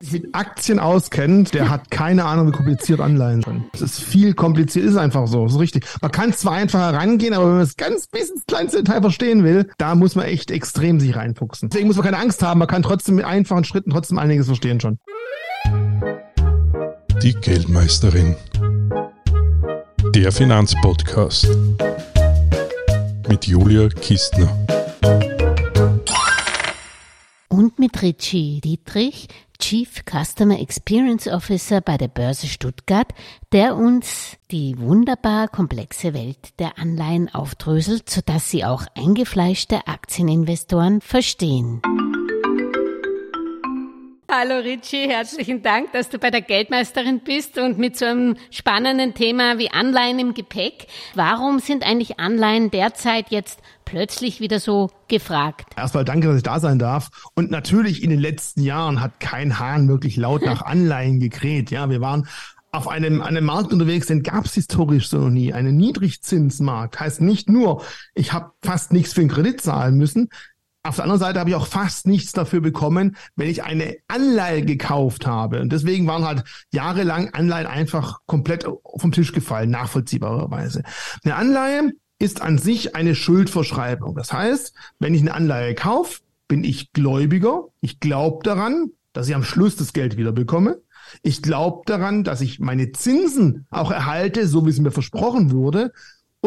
sich mit Aktien auskennt, der hat keine Ahnung, wie kompliziert Anleihen sind. Es ist viel kompliziert, ist einfach so, ist richtig. Man kann zwar einfach herangehen, aber wenn man es ganz bis ins kleinste Detail verstehen will, da muss man echt extrem sich reinfuchsen. Deswegen muss man keine Angst haben, man kann trotzdem mit einfachen Schritten trotzdem einiges verstehen schon. Die Geldmeisterin. Der Finanzpodcast mit Julia Kistner. Mit Richie Dietrich, Chief Customer Experience Officer bei der Börse Stuttgart, der uns die wunderbar komplexe Welt der Anleihen aufdröselt, sodass sie auch eingefleischte Aktieninvestoren verstehen. Hallo Richie, herzlichen Dank, dass du bei der Geldmeisterin bist und mit so einem spannenden Thema wie Anleihen im Gepäck. Warum sind eigentlich Anleihen derzeit jetzt plötzlich wieder so gefragt? Erstmal danke, dass ich da sein darf. Und natürlich in den letzten Jahren hat kein Hahn wirklich laut nach Anleihen gekräht. Ja, wir waren auf einem, einem Markt unterwegs, den gab es historisch so noch nie. Einen Niedrigzinsmarkt heißt nicht nur, ich habe fast nichts für den Kredit zahlen müssen. Auf der anderen Seite habe ich auch fast nichts dafür bekommen, wenn ich eine Anleihe gekauft habe. Und deswegen waren halt jahrelang Anleihen einfach komplett vom Tisch gefallen, nachvollziehbarerweise. Eine Anleihe ist an sich eine Schuldverschreibung. Das heißt, wenn ich eine Anleihe kaufe, bin ich Gläubiger. Ich glaube daran, dass ich am Schluss das Geld wieder bekomme. Ich glaube daran, dass ich meine Zinsen auch erhalte, so wie es mir versprochen wurde.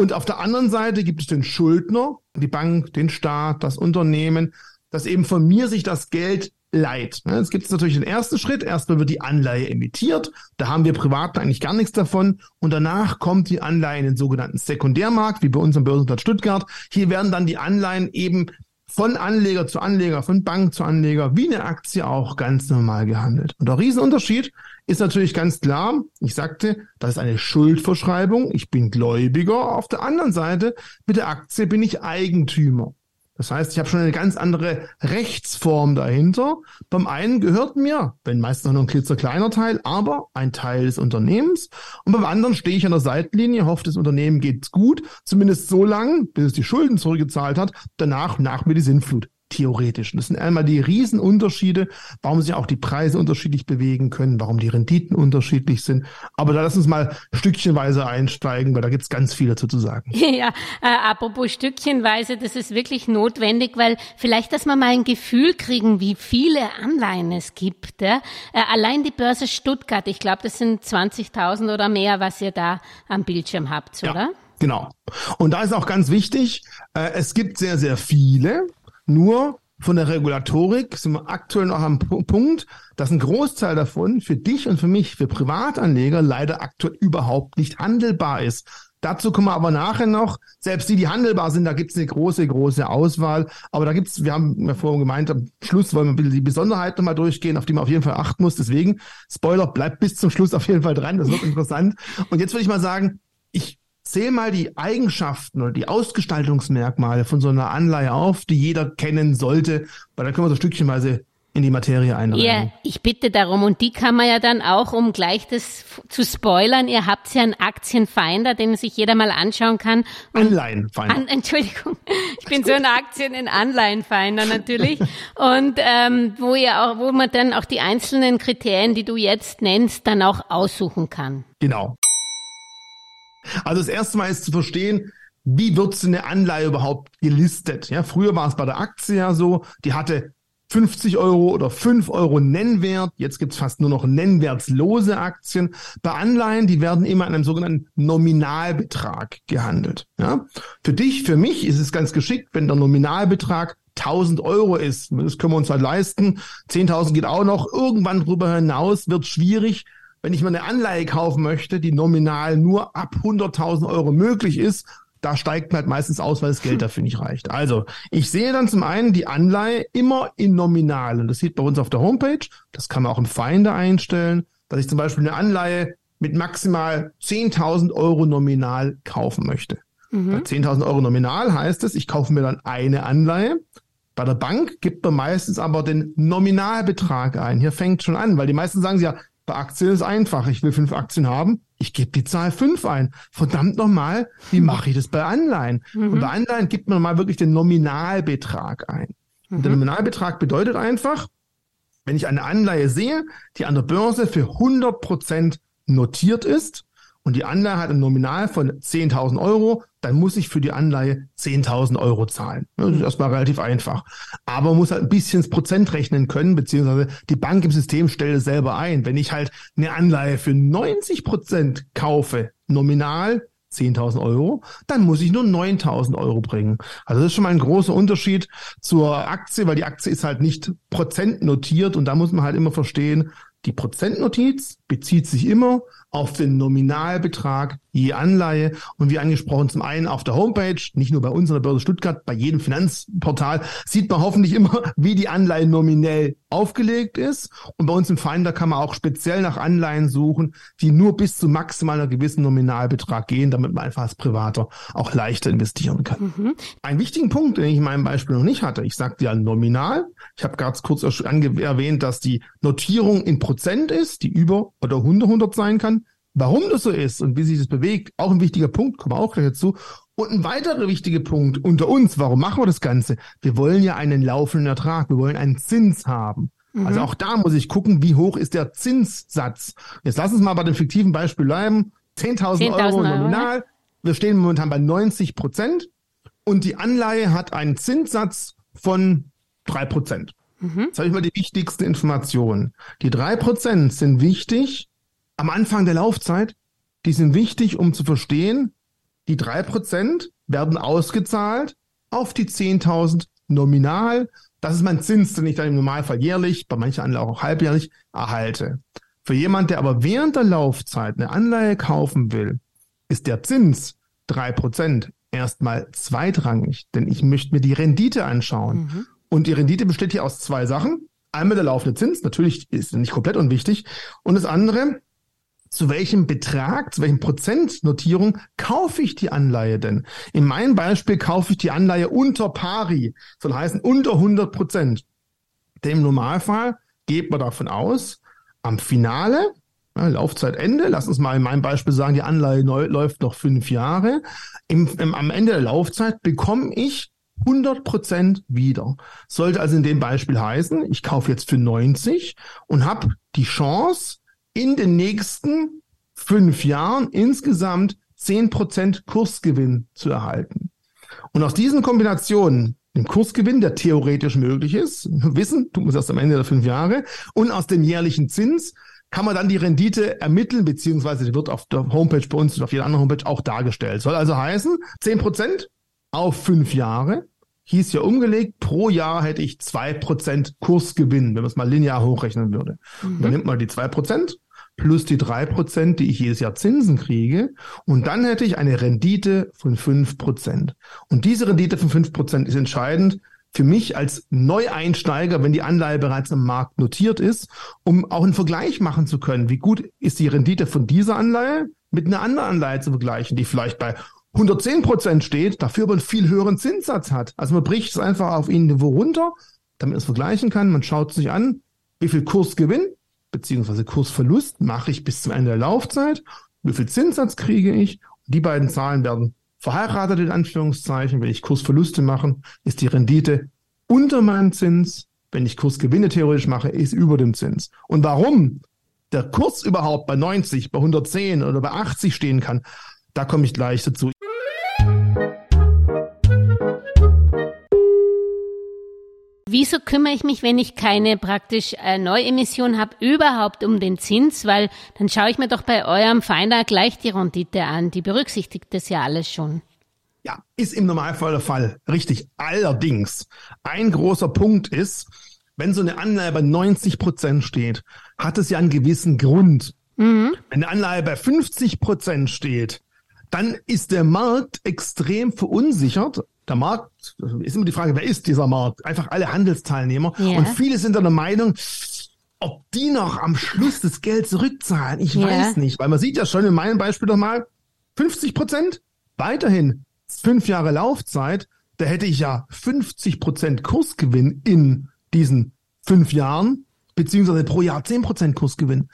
Und auf der anderen Seite gibt es den Schuldner, die Bank, den Staat, das Unternehmen, das eben von mir sich das Geld leiht. Jetzt gibt es natürlich den ersten Schritt. Erstmal wird die Anleihe emittiert. Da haben wir Privaten eigentlich gar nichts davon. Und danach kommt die Anleihe in den sogenannten Sekundärmarkt, wie bei uns am Börsenplatz Stuttgart. Hier werden dann die Anleihen eben von Anleger zu Anleger, von Bank zu Anleger, wie eine Aktie auch ganz normal gehandelt. Und der Riesenunterschied ist natürlich ganz klar, ich sagte, das ist eine Schuldverschreibung, ich bin Gläubiger, auf der anderen Seite mit der Aktie bin ich Eigentümer. Das heißt, ich habe schon eine ganz andere Rechtsform dahinter. Beim einen gehört mir, wenn meistens noch ein klitzekleiner Teil, aber ein Teil des Unternehmens. Und beim anderen stehe ich an der Seitenlinie, hoffe, das Unternehmen geht's gut, zumindest so lange, bis es die Schulden zurückgezahlt hat. Danach nach mir die Sinnflut theoretisch. das sind einmal die Riesenunterschiede, warum sich auch die Preise unterschiedlich bewegen können, warum die Renditen unterschiedlich sind. Aber da lass uns mal stückchenweise einsteigen, weil da gibt's ganz viel dazu zu sagen. Ja, äh, apropos stückchenweise, das ist wirklich notwendig, weil vielleicht, dass wir mal ein Gefühl kriegen, wie viele Anleihen es gibt. Ja? Äh, allein die Börse Stuttgart, ich glaube, das sind 20.000 oder mehr, was ihr da am Bildschirm habt, ja. oder? Genau. Und da ist auch ganz wichtig, äh, es gibt sehr, sehr viele, nur von der Regulatorik sind wir aktuell noch am Punkt, dass ein Großteil davon für dich und für mich, für Privatanleger leider aktuell überhaupt nicht handelbar ist. Dazu kommen wir aber nachher noch. Selbst die, die handelbar sind, da gibt es eine große, große Auswahl. Aber da gibt's, wir haben ja vorhin gemeint, am Schluss wollen wir ein bisschen die Besonderheiten nochmal durchgehen, auf die man auf jeden Fall achten muss. Deswegen, Spoiler, bleibt bis zum Schluss auf jeden Fall dran. Das wird interessant. Und jetzt würde ich mal sagen, ich zähl mal die Eigenschaften oder die Ausgestaltungsmerkmale von so einer Anleihe auf, die jeder kennen sollte, weil dann können wir so stückchenweise in die Materie einreihen. Ja, ich bitte darum. Und die kann man ja dann auch, um gleich das zu spoilern, ihr habt ja einen Aktienfinder, den sich jeder mal anschauen kann. Anleihenfinder. An, Entschuldigung, ich bin so ein Aktien- in Anleihenfinder natürlich. und ähm, wo ihr auch, wo man dann auch die einzelnen Kriterien, die du jetzt nennst, dann auch aussuchen kann. Genau. Also das erste Mal ist zu verstehen, wie wird so eine Anleihe überhaupt gelistet? Ja, früher war es bei der Aktie ja so, die hatte 50 Euro oder 5 Euro Nennwert. Jetzt gibt's fast nur noch nennwertslose Aktien. Bei Anleihen, die werden immer in einem sogenannten Nominalbetrag gehandelt. Ja? Für dich, für mich ist es ganz geschickt, wenn der Nominalbetrag 1000 Euro ist. Das können wir uns halt leisten. 10.000 geht auch noch. Irgendwann drüber hinaus wird schwierig, wenn ich mir eine Anleihe kaufen möchte, die nominal nur ab 100.000 Euro möglich ist, da steigt man halt meistens aus, weil das Geld dafür nicht reicht. Also, ich sehe dann zum einen die Anleihe immer in Nominal. Und das sieht bei uns auf der Homepage. Das kann man auch im Finder einstellen, dass ich zum Beispiel eine Anleihe mit maximal 10.000 Euro nominal kaufen möchte. Mhm. Bei 10.000 Euro nominal heißt es, ich kaufe mir dann eine Anleihe. Bei der Bank gibt man meistens aber den Nominalbetrag ein. Hier fängt schon an, weil die meisten sagen ja, bei Aktien ist einfach. Ich will fünf Aktien haben. Ich gebe die Zahl fünf ein. Verdammt nochmal, wie mache ich das bei Anleihen? Mhm. Und bei Anleihen gibt man mal wirklich den Nominalbetrag ein. Mhm. Und der mhm. Nominalbetrag bedeutet einfach, wenn ich eine Anleihe sehe, die an der Börse für 100 Prozent notiert ist und die Anleihe hat ein Nominal von 10.000 Euro, dann muss ich für die Anleihe 10.000 Euro zahlen. Das ist erstmal relativ einfach. Aber man muss halt ein bisschen das Prozent rechnen können, beziehungsweise die Bank im System stellt es selber ein. Wenn ich halt eine Anleihe für 90 Prozent kaufe, nominal, 10.000 Euro, dann muss ich nur 9.000 Euro bringen. Also das ist schon mal ein großer Unterschied zur Aktie, weil die Aktie ist halt nicht prozentnotiert und da muss man halt immer verstehen, die Prozentnotiz bezieht sich immer auf den Nominalbetrag je Anleihe. Und wie angesprochen, zum einen auf der Homepage, nicht nur bei uns in der Börse Stuttgart, bei jedem Finanzportal sieht man hoffentlich immer, wie die Anleihe nominell aufgelegt ist. Und bei uns im Finder kann man auch speziell nach Anleihen suchen, die nur bis zu maximal einer gewissen Nominalbetrag gehen, damit man einfach als Privater auch leichter investieren kann. Mhm. Ein wichtigen Punkt, den ich in meinem Beispiel noch nicht hatte, ich sagte ja nominal. Ich habe gerade kurz erwähnt, dass die Notierung in Prozent ist, die über oder 100, 100 sein kann. Warum das so ist und wie sich das bewegt, auch ein wichtiger Punkt, kommen wir auch gleich dazu. Und ein weiterer wichtiger Punkt unter uns, warum machen wir das Ganze? Wir wollen ja einen laufenden Ertrag, wir wollen einen Zins haben. Mhm. Also auch da muss ich gucken, wie hoch ist der Zinssatz. Jetzt lass uns mal bei dem fiktiven Beispiel bleiben. 10.000 10 Euro nominal. Wir stehen momentan bei 90 Prozent und die Anleihe hat einen Zinssatz von drei Prozent. Mhm. Jetzt habe ich mal die wichtigsten Informationen. Die drei Prozent sind wichtig, am Anfang der Laufzeit, die sind wichtig, um zu verstehen, die drei Prozent werden ausgezahlt auf die 10.000 nominal. Das ist mein Zins, den ich dann im Normalfall jährlich, bei manchen Anlagen auch halbjährlich erhalte. Für jemand, der aber während der Laufzeit eine Anleihe kaufen will, ist der Zins drei Prozent erstmal zweitrangig, denn ich möchte mir die Rendite anschauen. Mhm. Und die Rendite besteht hier aus zwei Sachen. Einmal der laufende Zins, natürlich ist nicht komplett unwichtig. Und das andere, zu welchem Betrag, zu welchem Prozentnotierung kaufe ich die Anleihe denn? In meinem Beispiel kaufe ich die Anleihe unter pari, soll heißen unter 100 Prozent. Denn im Normalfall geht man davon aus, am Finale, ja, Laufzeitende, lass uns mal in meinem Beispiel sagen, die Anleihe läuft noch fünf Jahre. Im, im, am Ende der Laufzeit bekomme ich 100 Prozent wieder. Sollte also in dem Beispiel heißen, ich kaufe jetzt für 90 und habe die Chance, in den nächsten fünf Jahren insgesamt zehn Prozent Kursgewinn zu erhalten. Und aus diesen Kombinationen, dem Kursgewinn, der theoretisch möglich ist, wissen, tut man es erst am Ende der fünf Jahre, und aus dem jährlichen Zins, kann man dann die Rendite ermitteln, beziehungsweise die wird auf der Homepage bei uns und auf jeder anderen Homepage auch dargestellt. Soll also heißen, zehn Prozent auf fünf Jahre, hieß ja umgelegt, pro Jahr hätte ich zwei Prozent Kursgewinn, wenn man es mal linear hochrechnen würde. Mhm. Und dann nimmt man die zwei Prozent plus die drei Prozent, die ich jedes Jahr Zinsen kriege. Und dann hätte ich eine Rendite von fünf Prozent. Und diese Rendite von fünf Prozent ist entscheidend für mich als Neueinsteiger, wenn die Anleihe bereits im Markt notiert ist, um auch einen Vergleich machen zu können. Wie gut ist die Rendite von dieser Anleihe mit einer anderen Anleihe zu vergleichen, die vielleicht bei 110 Prozent steht, dafür aber einen viel höheren Zinssatz hat. Also man bricht es einfach auf ihn Niveau runter, damit man es vergleichen kann. Man schaut sich an, wie viel Kursgewinn beziehungsweise Kursverlust mache ich bis zum Ende der Laufzeit, wie viel Zinssatz kriege ich. Die beiden Zahlen werden verheiratet in Anführungszeichen. Wenn ich Kursverluste mache, ist die Rendite unter meinem Zins. Wenn ich Kursgewinne theoretisch mache, ist über dem Zins. Und warum der Kurs überhaupt bei 90, bei 110 oder bei 80 stehen kann, da komme ich gleich dazu. Wieso kümmere ich mich, wenn ich keine praktisch äh, Neuemission habe, überhaupt um den Zins? Weil dann schaue ich mir doch bei eurem Finder gleich die Rendite an. Die berücksichtigt das ja alles schon. Ja, ist im Normalfall der Fall. Richtig. Allerdings, ein großer Punkt ist, wenn so eine Anleihe bei 90 Prozent steht, hat es ja einen gewissen Grund. Mhm. Wenn eine Anleihe bei 50 Prozent steht, dann ist der Markt extrem verunsichert der Markt, ist immer die Frage, wer ist dieser Markt? Einfach alle Handelsteilnehmer. Yeah. Und viele sind der Meinung, ob die noch am Schluss das Geld zurückzahlen, ich yeah. weiß nicht. Weil man sieht ja schon in meinem Beispiel doch mal, 50 Prozent, weiterhin fünf Jahre Laufzeit, da hätte ich ja 50 Prozent Kursgewinn in diesen fünf Jahren, beziehungsweise pro Jahr 10 Prozent Kursgewinn.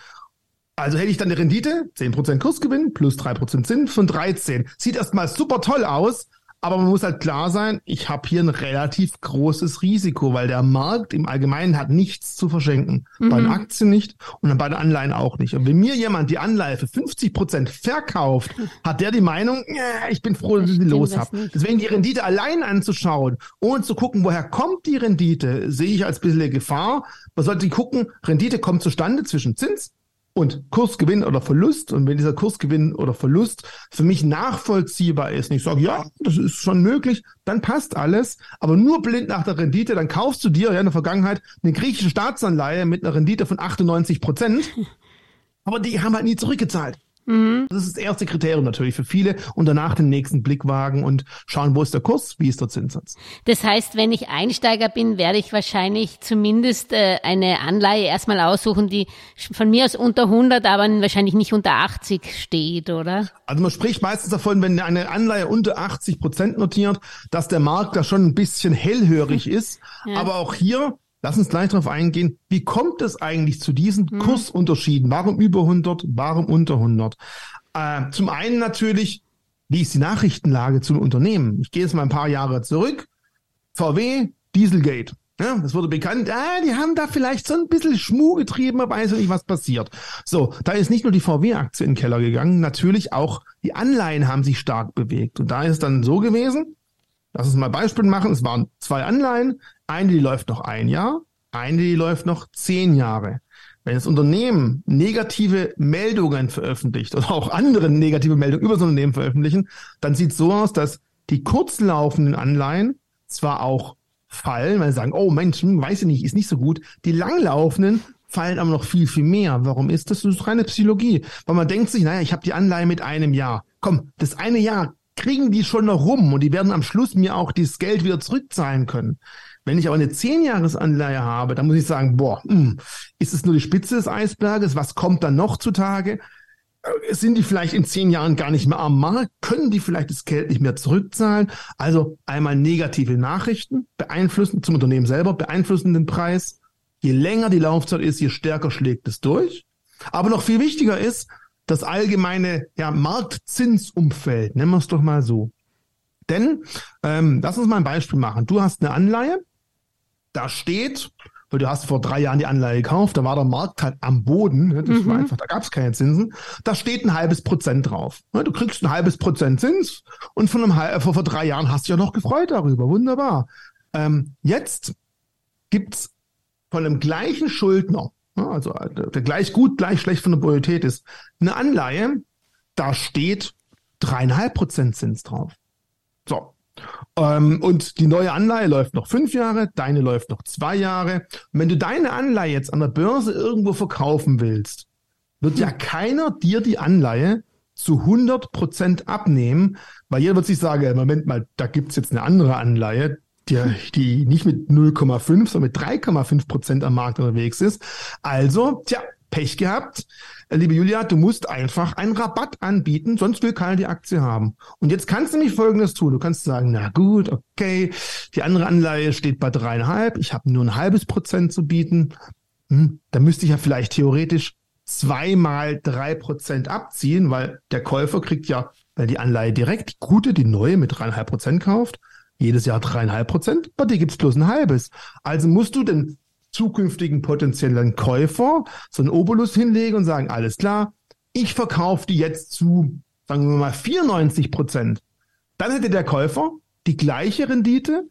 Also hätte ich dann eine Rendite, 10% Kursgewinn plus 3% Zins von 13. Sieht erstmal super toll aus, Aber man muss halt klar sein, ich habe hier ein relativ großes Risiko, weil der Markt im Allgemeinen hat nichts zu verschenken. Mhm. Bei den Aktien nicht und bei den Anleihen auch nicht. Und wenn mir jemand die Anleihe für 50 Prozent verkauft, hat der die Meinung, ich bin froh, dass ich sie los habe. Deswegen die Rendite allein anzuschauen, ohne zu gucken, woher kommt die Rendite, sehe ich als bisschen Gefahr. Man sollte gucken, Rendite kommt zustande zwischen Zins und Kursgewinn oder Verlust. Und wenn dieser Kursgewinn oder Verlust für mich nachvollziehbar ist, und ich sage, ja, das ist schon möglich, dann passt alles, aber nur blind nach der Rendite, dann kaufst du dir ja in der Vergangenheit eine griechische Staatsanleihe mit einer Rendite von 98 Prozent, aber die haben halt nie zurückgezahlt. Mhm. Das ist das erste Kriterium natürlich für viele und danach den nächsten Blick wagen und schauen, wo ist der Kurs, wie ist der Zinssatz. Das heißt, wenn ich Einsteiger bin, werde ich wahrscheinlich zumindest äh, eine Anleihe erstmal aussuchen, die von mir aus unter 100, aber wahrscheinlich nicht unter 80 steht, oder? Also man spricht meistens davon, wenn eine Anleihe unter 80 Prozent notiert, dass der Markt da schon ein bisschen hellhörig ist. Ja. Aber auch hier Lass uns gleich darauf eingehen, wie kommt es eigentlich zu diesen hm. Kursunterschieden? Warum über 100, warum unter 100? Äh, zum einen natürlich, wie ist die Nachrichtenlage zum Unternehmen? Ich gehe jetzt mal ein paar Jahre zurück. VW, Dieselgate. Ja, das wurde bekannt, ah, die haben da vielleicht so ein bisschen Schmuh getrieben, aber weiß nicht, was passiert. So, da ist nicht nur die VW-Aktie in den Keller gegangen, natürlich auch die Anleihen haben sich stark bewegt. Und da ist es dann so gewesen, lass uns mal Beispiel machen, es waren zwei Anleihen, eine, die läuft noch ein Jahr, eine, die läuft noch zehn Jahre. Wenn das Unternehmen negative Meldungen veröffentlicht oder auch andere negative Meldungen über das Unternehmen veröffentlichen, dann sieht es so aus, dass die kurzlaufenden Anleihen zwar auch fallen, weil sie sagen, oh Mensch, hm, weiß ich nicht, ist nicht so gut. Die langlaufenden fallen aber noch viel, viel mehr. Warum ist das? Das ist reine Psychologie. Weil man denkt sich, naja, ich habe die Anleihe mit einem Jahr. Komm, das eine Jahr kriegen die schon noch rum und die werden am Schluss mir auch dieses Geld wieder zurückzahlen können. Wenn ich aber eine Zehnjahresanleihe habe, dann muss ich sagen, boah, mh, hm, ist es nur die Spitze des Eisberges? Was kommt dann noch zutage? Äh, sind die vielleicht in zehn Jahren gar nicht mehr am Markt? Können die vielleicht das Geld nicht mehr zurückzahlen? Also einmal negative Nachrichten beeinflussen zum Unternehmen selber, beeinflussen den Preis. Je länger die Laufzeit ist, je stärker schlägt es durch. Aber noch viel wichtiger ist das allgemeine ja, Marktzinsumfeld, nennen wir es doch mal so. Denn, ähm, lass uns mal ein Beispiel machen. Du hast eine Anleihe, da steht, weil du hast vor drei Jahren die Anleihe gekauft, da war der Markt halt am Boden, ne? das mhm. war einfach, da gab es keine Zinsen, da steht ein halbes Prozent drauf. Ne? Du kriegst ein halbes Prozent Zins und von einem, vor, vor drei Jahren hast du ja noch gefreut darüber, wunderbar. Ähm, jetzt gibt's von dem gleichen Schuldner, ne? Also der gleich gut, gleich schlecht von der Bonität ist, eine Anleihe, da steht dreieinhalb Prozent Zins drauf. So, ähm, und die neue Anleihe läuft noch fünf Jahre, deine läuft noch zwei Jahre. Und wenn du deine Anleihe jetzt an der Börse irgendwo verkaufen willst, wird ja keiner dir die Anleihe zu 100 Prozent abnehmen, weil jeder wird sich sagen, Moment mal, da gibt's jetzt eine andere Anleihe, die, die nicht mit 0,5, sondern mit 3,5 Prozent am Markt unterwegs ist. Also, tja, Pech gehabt. Liebe Julia, du musst einfach einen Rabatt anbieten, sonst will keiner die Aktie haben. Und jetzt kannst du nämlich Folgendes tun. Du kannst sagen, na gut, okay, die andere Anleihe steht bei dreieinhalb, ich habe nur ein halbes Prozent zu bieten. Hm, da müsste ich ja vielleicht theoretisch zweimal drei Prozent abziehen, weil der Käufer kriegt ja, weil die Anleihe direkt, die gute, die neue mit dreieinhalb Prozent kauft, jedes Jahr dreieinhalb Prozent, bei dir gibt's bloß ein halbes. Also musst du den zukünftigen potenziellen Käufer so einen Obolus hinlegen und sagen, alles klar, ich verkaufe die jetzt zu, sagen wir mal, 94 Prozent. Dann hätte der Käufer die gleiche Rendite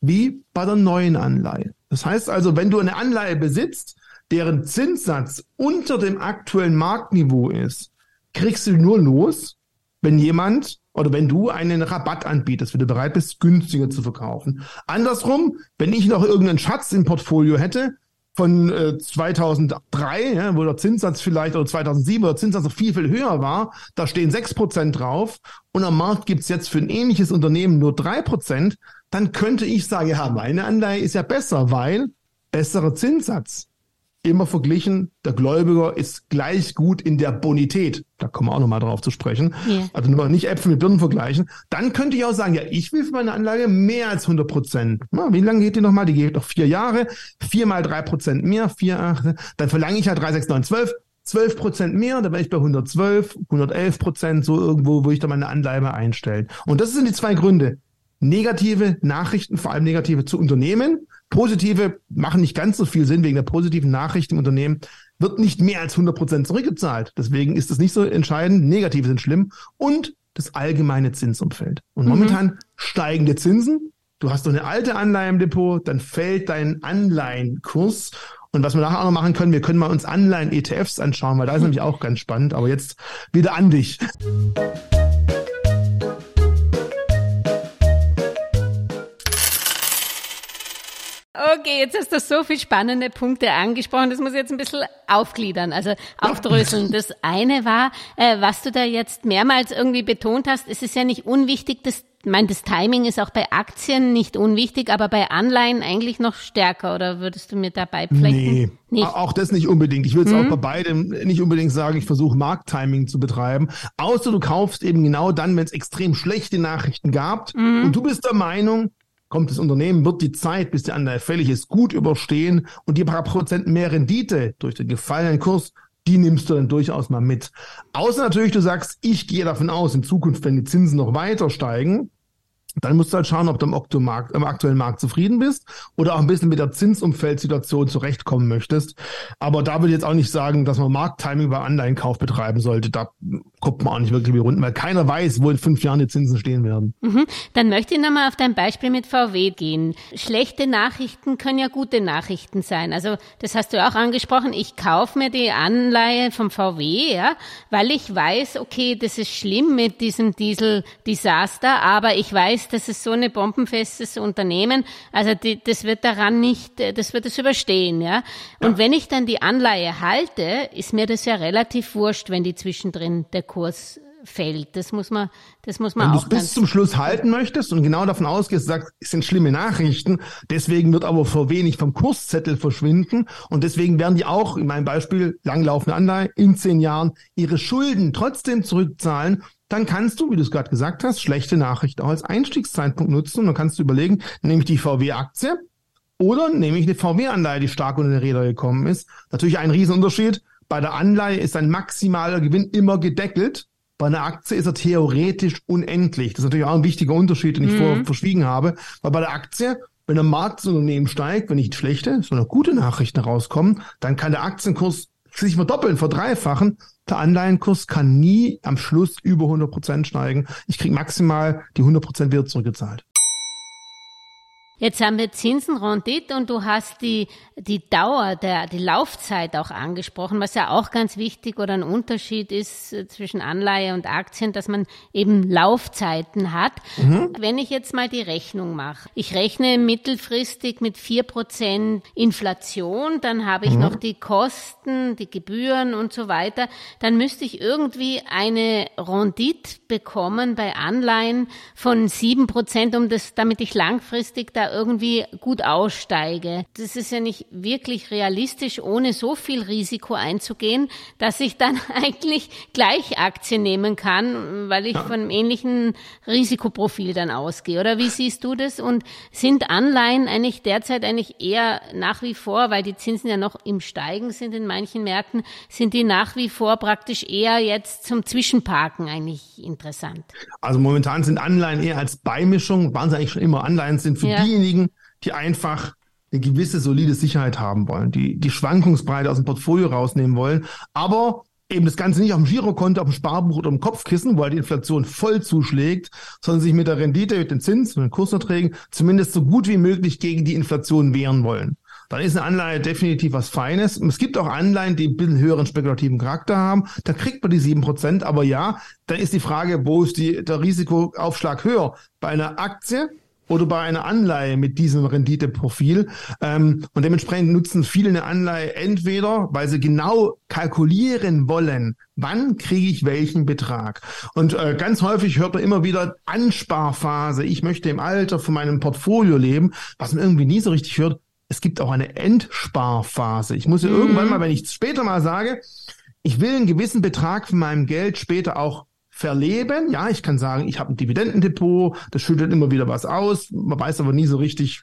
wie bei der neuen Anleihe. Das heißt also, wenn du eine Anleihe besitzt, deren Zinssatz unter dem aktuellen Marktniveau ist, kriegst du nur los, wenn jemand oder wenn du einen Rabatt anbietest, wenn du bereit bist, günstiger zu verkaufen. Andersrum, wenn ich noch irgendeinen Schatz im Portfolio hätte von äh, 2003, ja, wo der Zinssatz vielleicht, oder 2007, wo der Zinssatz noch viel, viel höher war, da stehen sechs Prozent drauf und am Markt gibt's jetzt für ein ähnliches Unternehmen nur drei Prozent, dann könnte ich sagen, ja, meine Anleihe ist ja besser, weil besserer Zinssatz immer verglichen, der Gläubiger ist gleich gut in der Bonität. Da kommen wir auch nochmal drauf zu sprechen. Yeah. Also nur nicht Äpfel mit Birnen vergleichen. Dann könnte ich auch sagen, ja, ich will für meine Anlage mehr als 100 Prozent. wie lange geht die nochmal? Die geht noch vier Jahre. Vier mal drei Prozent mehr, vier, acht. Dann verlange ich ja drei, sechs, neun, zwölf. 12 Prozent mehr, da wäre ich bei 112, 111 Prozent, so irgendwo, wo ich dann meine Anleihe einstellen. Und das sind die zwei Gründe. Negative Nachrichten, vor allem negative zu Unternehmen. Positive machen nicht ganz so viel Sinn wegen der positiven Nachrichten im Unternehmen. Wird nicht mehr als 100 Prozent zurückgezahlt. Deswegen ist das nicht so entscheidend. Negative sind schlimm. Und das allgemeine Zinsumfeld. Und mhm. momentan steigende Zinsen. Du hast doch eine alte Anleihe im Depot, dann fällt dein Anleihenkurs und was wir nachher auch noch machen können, wir können mal uns Anleihen-ETFs anschauen, weil da ist nämlich auch ganz spannend. Aber jetzt wieder an dich. Okay, jetzt hast du so viele spannende Punkte angesprochen. Das muss ich jetzt ein bisschen aufgliedern, also aufdröseln. Das eine war, äh, was du da jetzt mehrmals irgendwie betont hast, es ist ja nicht unwichtig, dass ich meine, das Timing ist auch bei Aktien nicht unwichtig, aber bei Anleihen eigentlich noch stärker, oder würdest du mir dabei pflichten? Nee, nicht. auch das nicht unbedingt. Ich würde es mhm. auch bei beidem nicht unbedingt sagen, ich versuche Markttiming zu betreiben. Außer du kaufst eben genau dann, wenn es extrem schlechte Nachrichten gab mhm. und du bist der Meinung, kommt das Unternehmen, wird die Zeit, bis die Anleihe fällig ist, gut überstehen und die paar Prozent mehr Rendite durch den gefallenen Kurs die nimmst du dann durchaus mal mit. Außer natürlich, du sagst, ich gehe davon aus, in Zukunft, wenn die Zinsen noch weiter steigen, dann musst du halt schauen, ob du im, Markt, im aktuellen Markt zufrieden bist oder auch ein bisschen mit der Zinsumfeldsituation zurechtkommen möchtest. Aber da würde ich jetzt auch nicht sagen, dass man Markttiming bei Anleihenkauf betreiben sollte. Da kommt man auch nicht wirklich wie runden, weil keiner weiß, wo in fünf Jahren die Zinsen stehen werden. Mhm. Dann möchte ich nochmal auf dein Beispiel mit VW gehen. Schlechte Nachrichten können ja gute Nachrichten sein. Also das hast du auch angesprochen. Ich kaufe mir die Anleihe vom VW, ja, weil ich weiß, okay, das ist schlimm mit diesem Diesel-Desaster, aber ich weiß, weiß, das ist so ein bombenfestes Unternehmen, also die, das wird daran nicht, das wird es überstehen, ja. Und ja. wenn ich dann die Anleihe halte, ist mir das ja relativ wurscht, wenn die zwischendrin der Kurs fällt. Das muss man, das muss man Wenn auch. Wenn du es bis zum Schluss halten möchtest und genau davon ausgehst, sagst, es sind schlimme Nachrichten, deswegen wird aber vor wenig vom Kurszettel verschwinden und deswegen werden die auch, in meinem Beispiel, langlaufende Anleihe, in zehn Jahren ihre Schulden trotzdem zurückzahlen dann kannst du, wie du es gerade gesagt hast, schlechte Nachrichten auch als Einstiegszeitpunkt nutzen und dann kannst du überlegen, nehme ich die VW-Aktie oder nehme ich eine VW-Anleihe, die stark unter den Räder gekommen ist. Natürlich ein Riesenunterschied. Bei der Anleihe ist ein maximaler Gewinn immer gedeckelt. Bei einer Aktie ist er theoretisch unendlich. Das ist natürlich auch ein wichtiger Unterschied, den ich mhm. vorher verschwiegen habe. Weil bei der Aktie, wenn der Marktunternehmen steigt, wenn nicht schlechte, sondern gute Nachrichten rauskommen, dann kann der Aktienkurs sich verdoppeln, verdreifachen. Der Anleihenkurs kann nie am Schluss über 100 Prozent steigen. Ich kriege maximal die 100 Prozent wieder zurückgezahlt. Jetzt haben wir Zinsen, Rendite und du hast die, die Dauer, der, die Laufzeit auch angesprochen, was ja auch ganz wichtig oder ein Unterschied ist äh, zwischen Anleihe und Aktien, dass man eben Laufzeiten hat. Mhm. Wenn ich jetzt mal die Rechnung mache, ich rechne mittelfristig mit vier Prozent Inflation, dann habe ich mhm. noch die Kosten, die Gebühren und so weiter, dann müsste ich irgendwie eine Rendite bekommen bei Anleihen von sieben Prozent, um das, damit ich langfristig da irgendwie gut aussteige. Das ist ja nicht wirklich realistisch, ohne so viel Risiko einzugehen, dass ich dann eigentlich gleich Aktien nehmen kann, weil ich ja. von einem ähnlichen Risikoprofil dann ausgehe. Oder wie siehst du das? Und sind Anleihen eigentlich derzeit eigentlich eher nach wie vor, weil die Zinsen ja noch im Steigen sind in manchen Märkten, sind die nach wie vor praktisch eher jetzt zum Zwischenparken eigentlich interessant? Also momentan sind Anleihen eher als Beimischung, waren sie eigentlich schon immer Anleihen sind für ja. die diejenigen, die einfach eine gewisse solide Sicherheit haben wollen, die die Schwankungsbreite aus dem Portfolio rausnehmen wollen, aber eben das Ganze nicht auf dem Girokonto, auf dem Sparbuch oder im Kopfkissen, weil die Inflation voll zuschlägt, sondern sich mit der Rendite, mit den Zins und den Kurserträgen zumindest so gut wie möglich gegen die Inflation wehren wollen. Dann ist eine Anleihe definitiv was Feines. Es gibt auch Anleihen, die ein bisschen höheren spekulativen Charakter haben. Da kriegt man die sieben Prozent. Aber ja, dann ist die Frage, wo ist die, der Risikoaufschlag höher? Bei einer Aktie oder bei einer Anleihe mit diesem Renditeprofil. Ähm, und dementsprechend nutzen viele eine Anleihe entweder, weil sie genau kalkulieren wollen, wann kriege ich welchen Betrag. Und äh, ganz häufig hört man immer wieder Ansparphase. Ich möchte im Alter von meinem Portfolio leben, was man irgendwie nie so richtig hört. Es gibt auch eine Endsparphase. Ich muss ja mhm. irgendwann mal, wenn ich später mal sage, ich will einen gewissen Betrag von meinem Geld später auch verleben. Ja, ich kann sagen, ich habe ein Dividendendepot, das schüttet immer wieder was aus. Man weiß aber nie so richtig,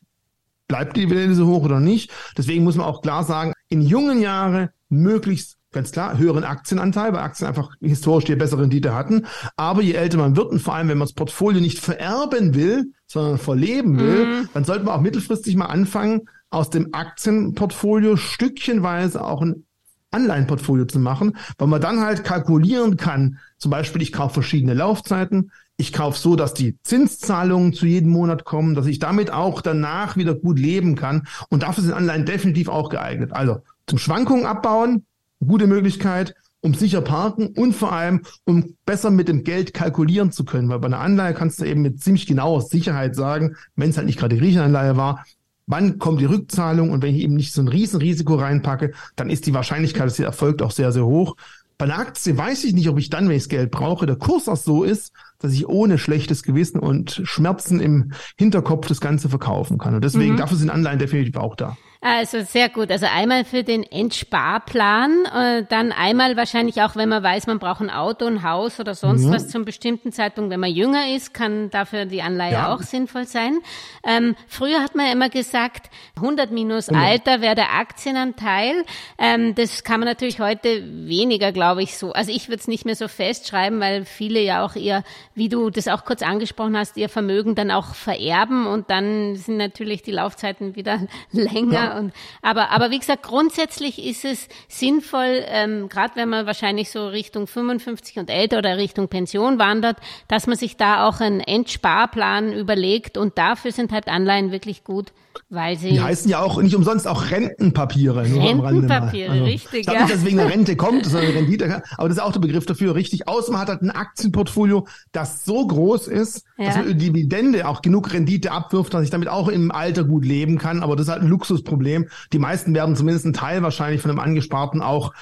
bleibt die Dividende so hoch oder nicht. Deswegen muss man auch klar sagen, in jungen Jahren möglichst ganz klar, höheren Aktienanteil, weil Aktien einfach historisch die bessere Rendite hatten. Aber je älter man wird und vor allem, wenn man das Portfolio nicht vererben will, sondern verleben will, mhm. dann sollte man auch mittelfristig mal anfangen, aus dem Aktienportfolio stückchenweise auch ein Anleihenportfolio zu machen, weil man dann halt kalkulieren kann. Zum Beispiel, ich kaufe verschiedene Laufzeiten. Ich kaufe so, dass die Zinszahlungen zu jedem Monat kommen, dass ich damit auch danach wieder gut leben kann. Und dafür sind Anleihen definitiv auch geeignet. Also zum Schwankungen abbauen, gute Möglichkeit, um sicher parken und vor allem, um besser mit dem Geld kalkulieren zu können. Weil bei einer Anleihe kannst du eben mit ziemlich genauer Sicherheit sagen, wenn es halt nicht gerade die Griechenanleihe war, wann kommt die Rückzahlung und wenn ich eben nicht so ein Riesenrisiko reinpacke, dann ist die Wahrscheinlichkeit, dass sie erfolgt, auch sehr, sehr hoch. Bei einer Aktie weiß ich nicht, ob ich dann, wenn ich das Geld brauche, der Kurs auch so ist, dass ich ohne schlechtes Gewissen und Schmerzen im Hinterkopf das Ganze verkaufen kann. Und deswegen, mhm. dafür sind Anleihen definitiv auch da. Also sehr gut. Also einmal für den Entsparplan, äh, dann einmal wahrscheinlich auch, wenn man weiß, man braucht ein Auto, ein Haus oder sonst ja. was zum bestimmten Zeitpunkt. Wenn man jünger ist, kann dafür die Anleihe ja. auch sinnvoll sein. Ähm, früher hat man ja immer gesagt, 100 minus genau. Alter wäre der Aktienanteil. Ähm, das kann man natürlich heute weniger, glaube ich, so. Also ich würde es nicht mehr so festschreiben, weil viele ja auch ihr, wie du das auch kurz angesprochen hast, ihr Vermögen dann auch vererben und dann sind natürlich die Laufzeiten wieder länger. Ja und aber aber wie gesagt, grundsätzlich ist es sinnvoll, ähm, gerade wenn man wahrscheinlich so Richtung 55 und älter oder Richtung Pension wandert, dass man sich da auch einen Endsparplan überlegt und dafür sind halt Anleihen wirklich gut. Weil sie die heißen ja auch nicht umsonst auch Rentenpapiere. Rentenpapiere, also, richtig. Ich ja. nicht, dass wegen der Rente kommt, sondern Rendite, aber das ist auch der Begriff dafür, richtig. Außer man hat halt ein Aktienportfolio, das so groß ist, ja. dass man über Dividende auch genug Rendite abwirft, dass ich damit auch im Alter gut leben kann. Aber das ist halt ein Luxusproblem. Die meisten werden zumindest einen Teil wahrscheinlich von einem Angesparten auch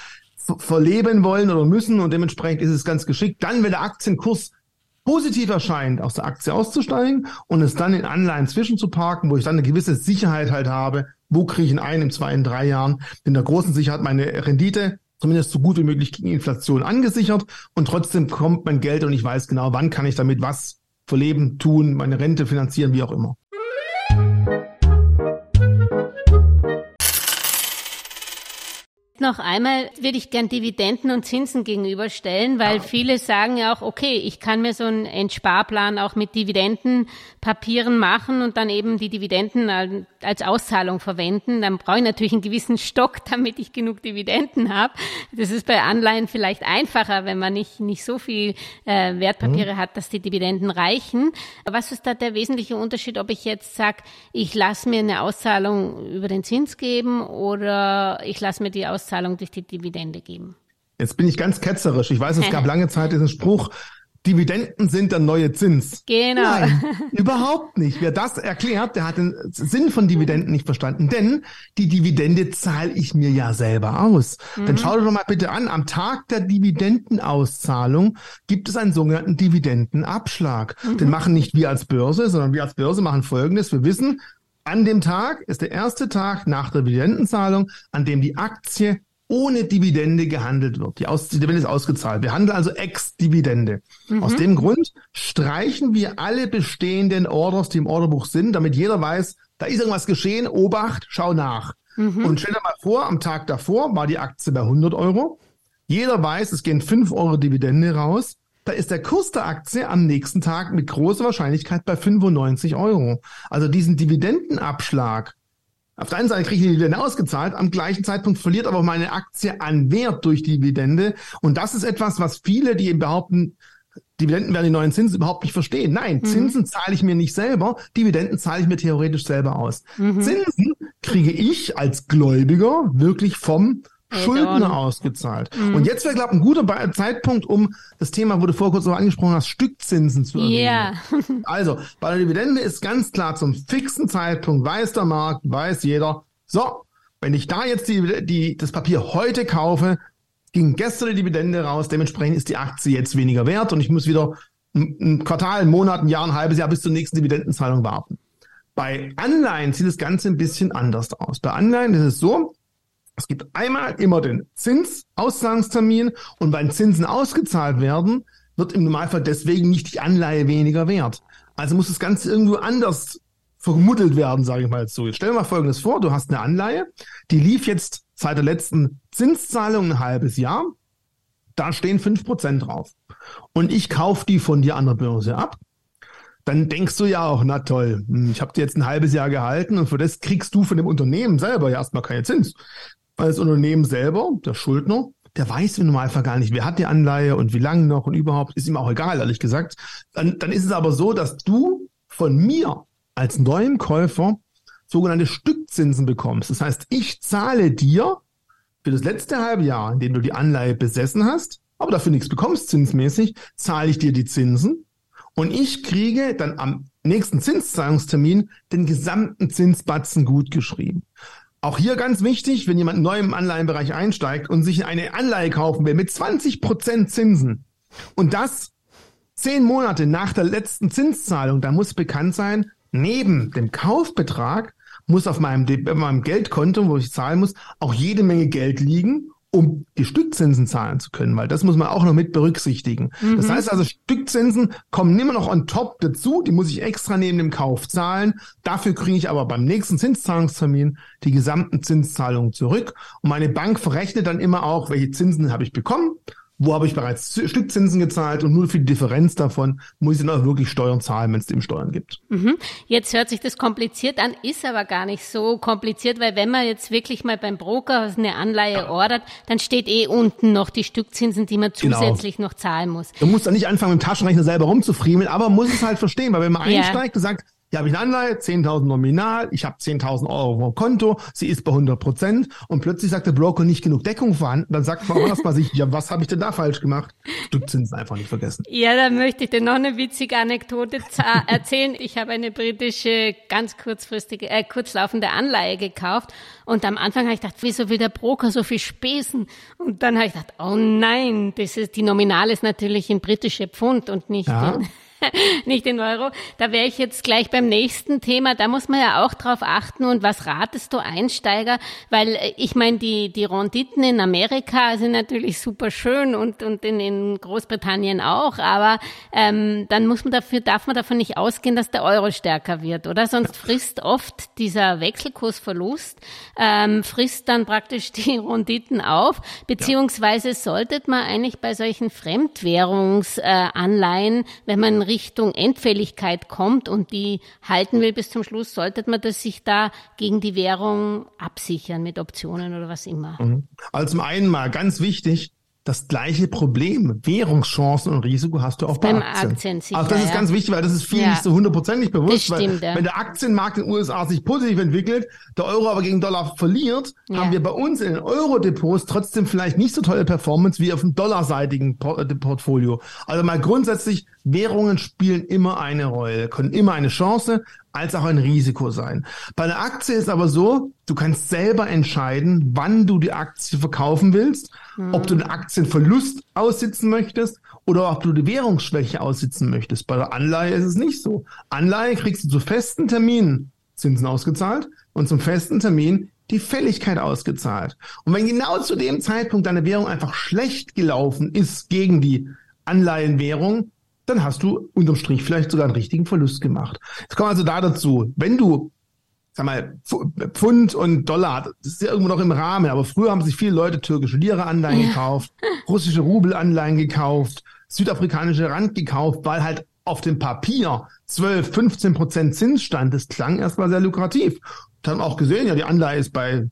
verleben wollen oder müssen und dementsprechend ist es ganz geschickt. Dann, wenn der Aktienkurs positiv erscheint, aus der Aktie auszusteigen und es dann in Anleihen zwischenzuparken, wo ich dann eine gewisse Sicherheit halt habe, wo kriege ich in ein, in zwei, in drei Jahren in der großen Sicherheit meine Rendite zumindest so gut wie möglich gegen Inflation angesichert und trotzdem kommt mein Geld und ich weiß genau, wann kann ich damit was verleben, tun, meine Rente finanzieren, wie auch immer. Noch einmal würde ich gern Dividenden und Zinsen gegenüberstellen, weil viele sagen ja auch, okay, ich kann mir so einen Entsparplan auch mit Dividendenpapieren machen und dann eben die Dividenden als Auszahlung verwenden. Dann brauche ich natürlich einen gewissen Stock, damit ich genug Dividenden habe. Das ist bei Anleihen vielleicht einfacher, wenn man nicht, nicht so viel äh, Wertpapiere mhm. hat, dass die Dividenden reichen. Was ist da der wesentliche Unterschied, ob ich jetzt sage, ich lasse mir eine Auszahlung über den Zins geben oder ich lasse mir die Auszahlung Auszahlung durch die Dividende geben. Jetzt bin ich ganz ketzerisch. Ich weiß, es gab lange Zeit diesen Spruch, Dividenden sind der neue Zins. Genau. Nein, überhaupt nicht. Wer das erklärt, der hat den Sinn von Dividenden nicht verstanden. Denn die Dividende zahle ich mir ja selber aus. Mhm. Dann schau dir doch mal bitte an, am Tag der Dividendenauszahlung gibt es einen sogenannten Dividendenabschlag. Mhm. Den machen nicht wir als Börse, sondern wir als Börse machen Folgendes. Wir wissen, an dem Tag ist der erste Tag nach der Dividendenzahlung, an dem die Aktie ohne Dividende gehandelt wird. Die, Aus Dividende ist ausgezahlt. Wir handeln also ex-Dividende. Mhm. Aus dem Grund streichen wir alle bestehenden Orders, die im Orderbuch sind, damit jeder weiß, da ist irgendwas geschehen, Obacht, schau nach. Mhm. Und stell dir mal vor, am Tag davor war die Aktie bei 100 Euro. Jeder weiß, es gehen 5 Euro Dividende raus da ist der Kurs der Aktie am nächsten Tag mit großer Wahrscheinlichkeit bei 95 Euro. Also diesen Dividendenabschlag. Auf der einen Seite kriege ich die Dividende ausgezahlt, am gleichen Zeitpunkt verliert aber meine Aktie an Wert durch Dividende. Und das ist etwas, was viele, die eben behaupten, Dividenden werden die neuen Zinsen überhaupt nicht verstehen. Nein, mhm. Zinsen zahle ich mir nicht selber, Dividenden zahle ich mir theoretisch selber aus. Mhm. Zinsen kriege ich als Gläubiger wirklich vom Schuldner ausgezahlt. Mhm. Und jetzt wäre, glaube ich, ein guter Zeitpunkt, um das Thema, wo du vorher kurz noch angesprochen hast, Stückzinsen zu erwähnen. Yeah. also, bei der Dividende ist ganz klar zum fixen Zeitpunkt, weiß der Markt, weiß jeder, so, wenn ich da jetzt die, die, das Papier heute kaufe, ging gestern die Dividende raus, dementsprechend ist die Aktie jetzt weniger wert und ich muss wieder ein, ein Quartal, ein Monat, ein Jahr, ein halbes Jahr bis zur nächsten Dividendenzahlung warten. Bei Anleihen sieht das Ganze ein bisschen anders aus. Bei Anleihen ist es so, es gibt einmal immer den Zinsauszahlungstermin und wenn Zinsen ausgezahlt werden, wird im Normalfall deswegen nicht die Anleihe weniger wert. Also muss das Ganze irgendwo anders vermuddelt werden, sage ich mal so. Jetzt stell dir mal Folgendes vor, du hast eine Anleihe, die lief jetzt seit der letzten Zinszahlung ein halbes Jahr, da stehen fünf Prozent drauf. Und ich kaufe die von dir an der Börse ab. Dann denkst du ja auch, na toll, hm, ich habe die jetzt ein halbes Jahr gehalten und für das kriegst du von dem Unternehmen selber ja erstmal keine Zins. Weil das Unternehmen selber, der Schuldner, der weiß im Normalfall gar nicht, wer hat die Anleihe und wie lange noch und überhaupt, ist ihm auch egal, ehrlich gesagt. Dann, dann ist es aber so, dass du von mir als neuem Käufer sogenannte Stückzinsen bekommst. Das heißt, ich zahle dir für das letzte halbe Jahr, in dem du die Anleihe besessen hast, aber dafür nichts bekommst zinsmäßig, zahle ich dir die Zinsen und ich kriege dann am nächsten Zinszahlungstermin den gesamten Zinsbatzen gut geschrieben. Auch hier ganz wichtig, wenn jemand neu im Anleihenbereich einsteigt und sich eine Anleihe kaufen will mit 20 Prozent Zinsen und das zehn Monate nach der letzten Zinszahlung, da muss bekannt sein, neben dem Kaufbetrag muss auf meinem, meinem Geldkonto, wo ich zahlen muss, auch jede Menge Geld liegen, um die Stückzinsen zahlen zu können, weil das muss man auch noch mit berücksichtigen. Mhm. Das heißt also, Stückzinsen kommen immer noch on top dazu, die muss ich extra neben dem Kauf zahlen. Dafür kriege ich aber beim nächsten Zinszahlungstermin die gesamten Zinszahlungen zurück. Und meine Bank verrechnet dann immer auch, welche Zinsen habe ich bekommen wo habe ich bereits Stückzinsen gezahlt und nur für die Differenz davon muss ich dann auch wirklich Steuern zahlen, wenn es dem Steuern gibt. Mhm. Jetzt hört sich das kompliziert an, ist aber gar nicht so kompliziert, weil wenn man jetzt wirklich mal beim Broker eine Anleihe ordert, dann steht eh unten noch die Stückzinsen, die man genau. zusätzlich genau. noch zahlen muss. Du musst dann nicht anfangen, mit dem Taschenrechner selber rumzufriemeln, aber muss es halt verstehen, weil wenn man ja. einsteigt und sagt, hier habe ich eine Anleihe, 10.000 nominal, ich habe 10.000 Euro auf Konto, sie ist bei 100 Prozent und plötzlich sagt der Broker nicht genug Deckung vorhanden, dann sagt man erstmal sich, ja, was habe ich denn da falsch gemacht? Stückzinsen einfach nicht vergessen. Ja, da möchte ich dir noch eine witzige Anekdote erzählen. Ich habe eine britische, ganz kurzfristige, äh, kurzlaufende Anleihe gekauft und am Anfang habe ich gedacht, wieso will der Broker so viel Spesen? Und dann habe ich gedacht, oh nein, das ist, die Nominal ist natürlich in britische Pfund und nicht ja. in nicht in Euro. Da wäre ich jetzt gleich beim nächsten Thema. Da muss man ja auch drauf achten. Und was ratest du Einsteiger? Weil äh, ich meine, die, die Renditen in Amerika sind natürlich super schön und, und in, in Großbritannien auch. Aber ähm, dann muss man dafür, darf man davon nicht ausgehen, dass der Euro stärker wird, oder? Sonst frisst oft dieser Wechselkursverlust, ähm, frisst dann praktisch die Renditen auf. Beziehungsweise sollte man eigentlich bei solchen Fremdwährungsanleihen, wenn man Richtung Endfälligkeit kommt und die halten will bis zum Schluss, sollte man das sich da gegen die Währung absichern mit Optionen oder was immer. Mhm. Also zum einen mal ganz wichtig, das gleiche Problem. Währungschancen und Risiko hast du auch bei Beim Aktien. Aktien sicher, also das ist ja. ganz wichtig, weil das ist vielen ja. nicht so hundertprozentig bewusst. Stimmt, weil, ja. Wenn der Aktienmarkt in den USA sich positiv entwickelt, der Euro aber gegen Dollar verliert, haben wir bei uns in den Euro-Depots trotzdem vielleicht nicht so tolle Performance wie auf dem dollarseitigen äh, Portfolio. Also mal grundsätzlich, Währungen spielen immer eine Rolle, können immer eine Chance als auch ein Risiko sein. Bei einer Aktie ist aber so, du kannst selber entscheiden, wann du die Aktie verkaufen willst, mhm. ob du den Aktienverlust aussitzen möchtest oder ob du die Währungsschwäche aussitzen möchtest. Bei der Anleihe ist es nicht so. Anleihe kriegst du zu festen Terminen Zinsen ausgezahlt und zum festen Termin die Fälligkeit ausgezahlt. Und wenn genau zu dem Zeitpunkt deine Währung einfach schlecht gelaufen ist gegen die Anleihenwährung, dann hast du unterm Strich vielleicht sogar einen richtigen Verlust gemacht. Es kommt also da dazu, wenn du sag mal, Pfund und Dollar, das ist ja irgendwo noch im Rahmen, aber früher haben sich viele Leute türkische Lira-Anleihen ja. gekauft, russische Rubel-Anleihen gekauft, südafrikanische Rand gekauft, weil halt auf dem Papier 12, 15 Prozent Zins stand. Das klang erstmal sehr lukrativ. Dann auch gesehen, ja, die Anleihe ist bei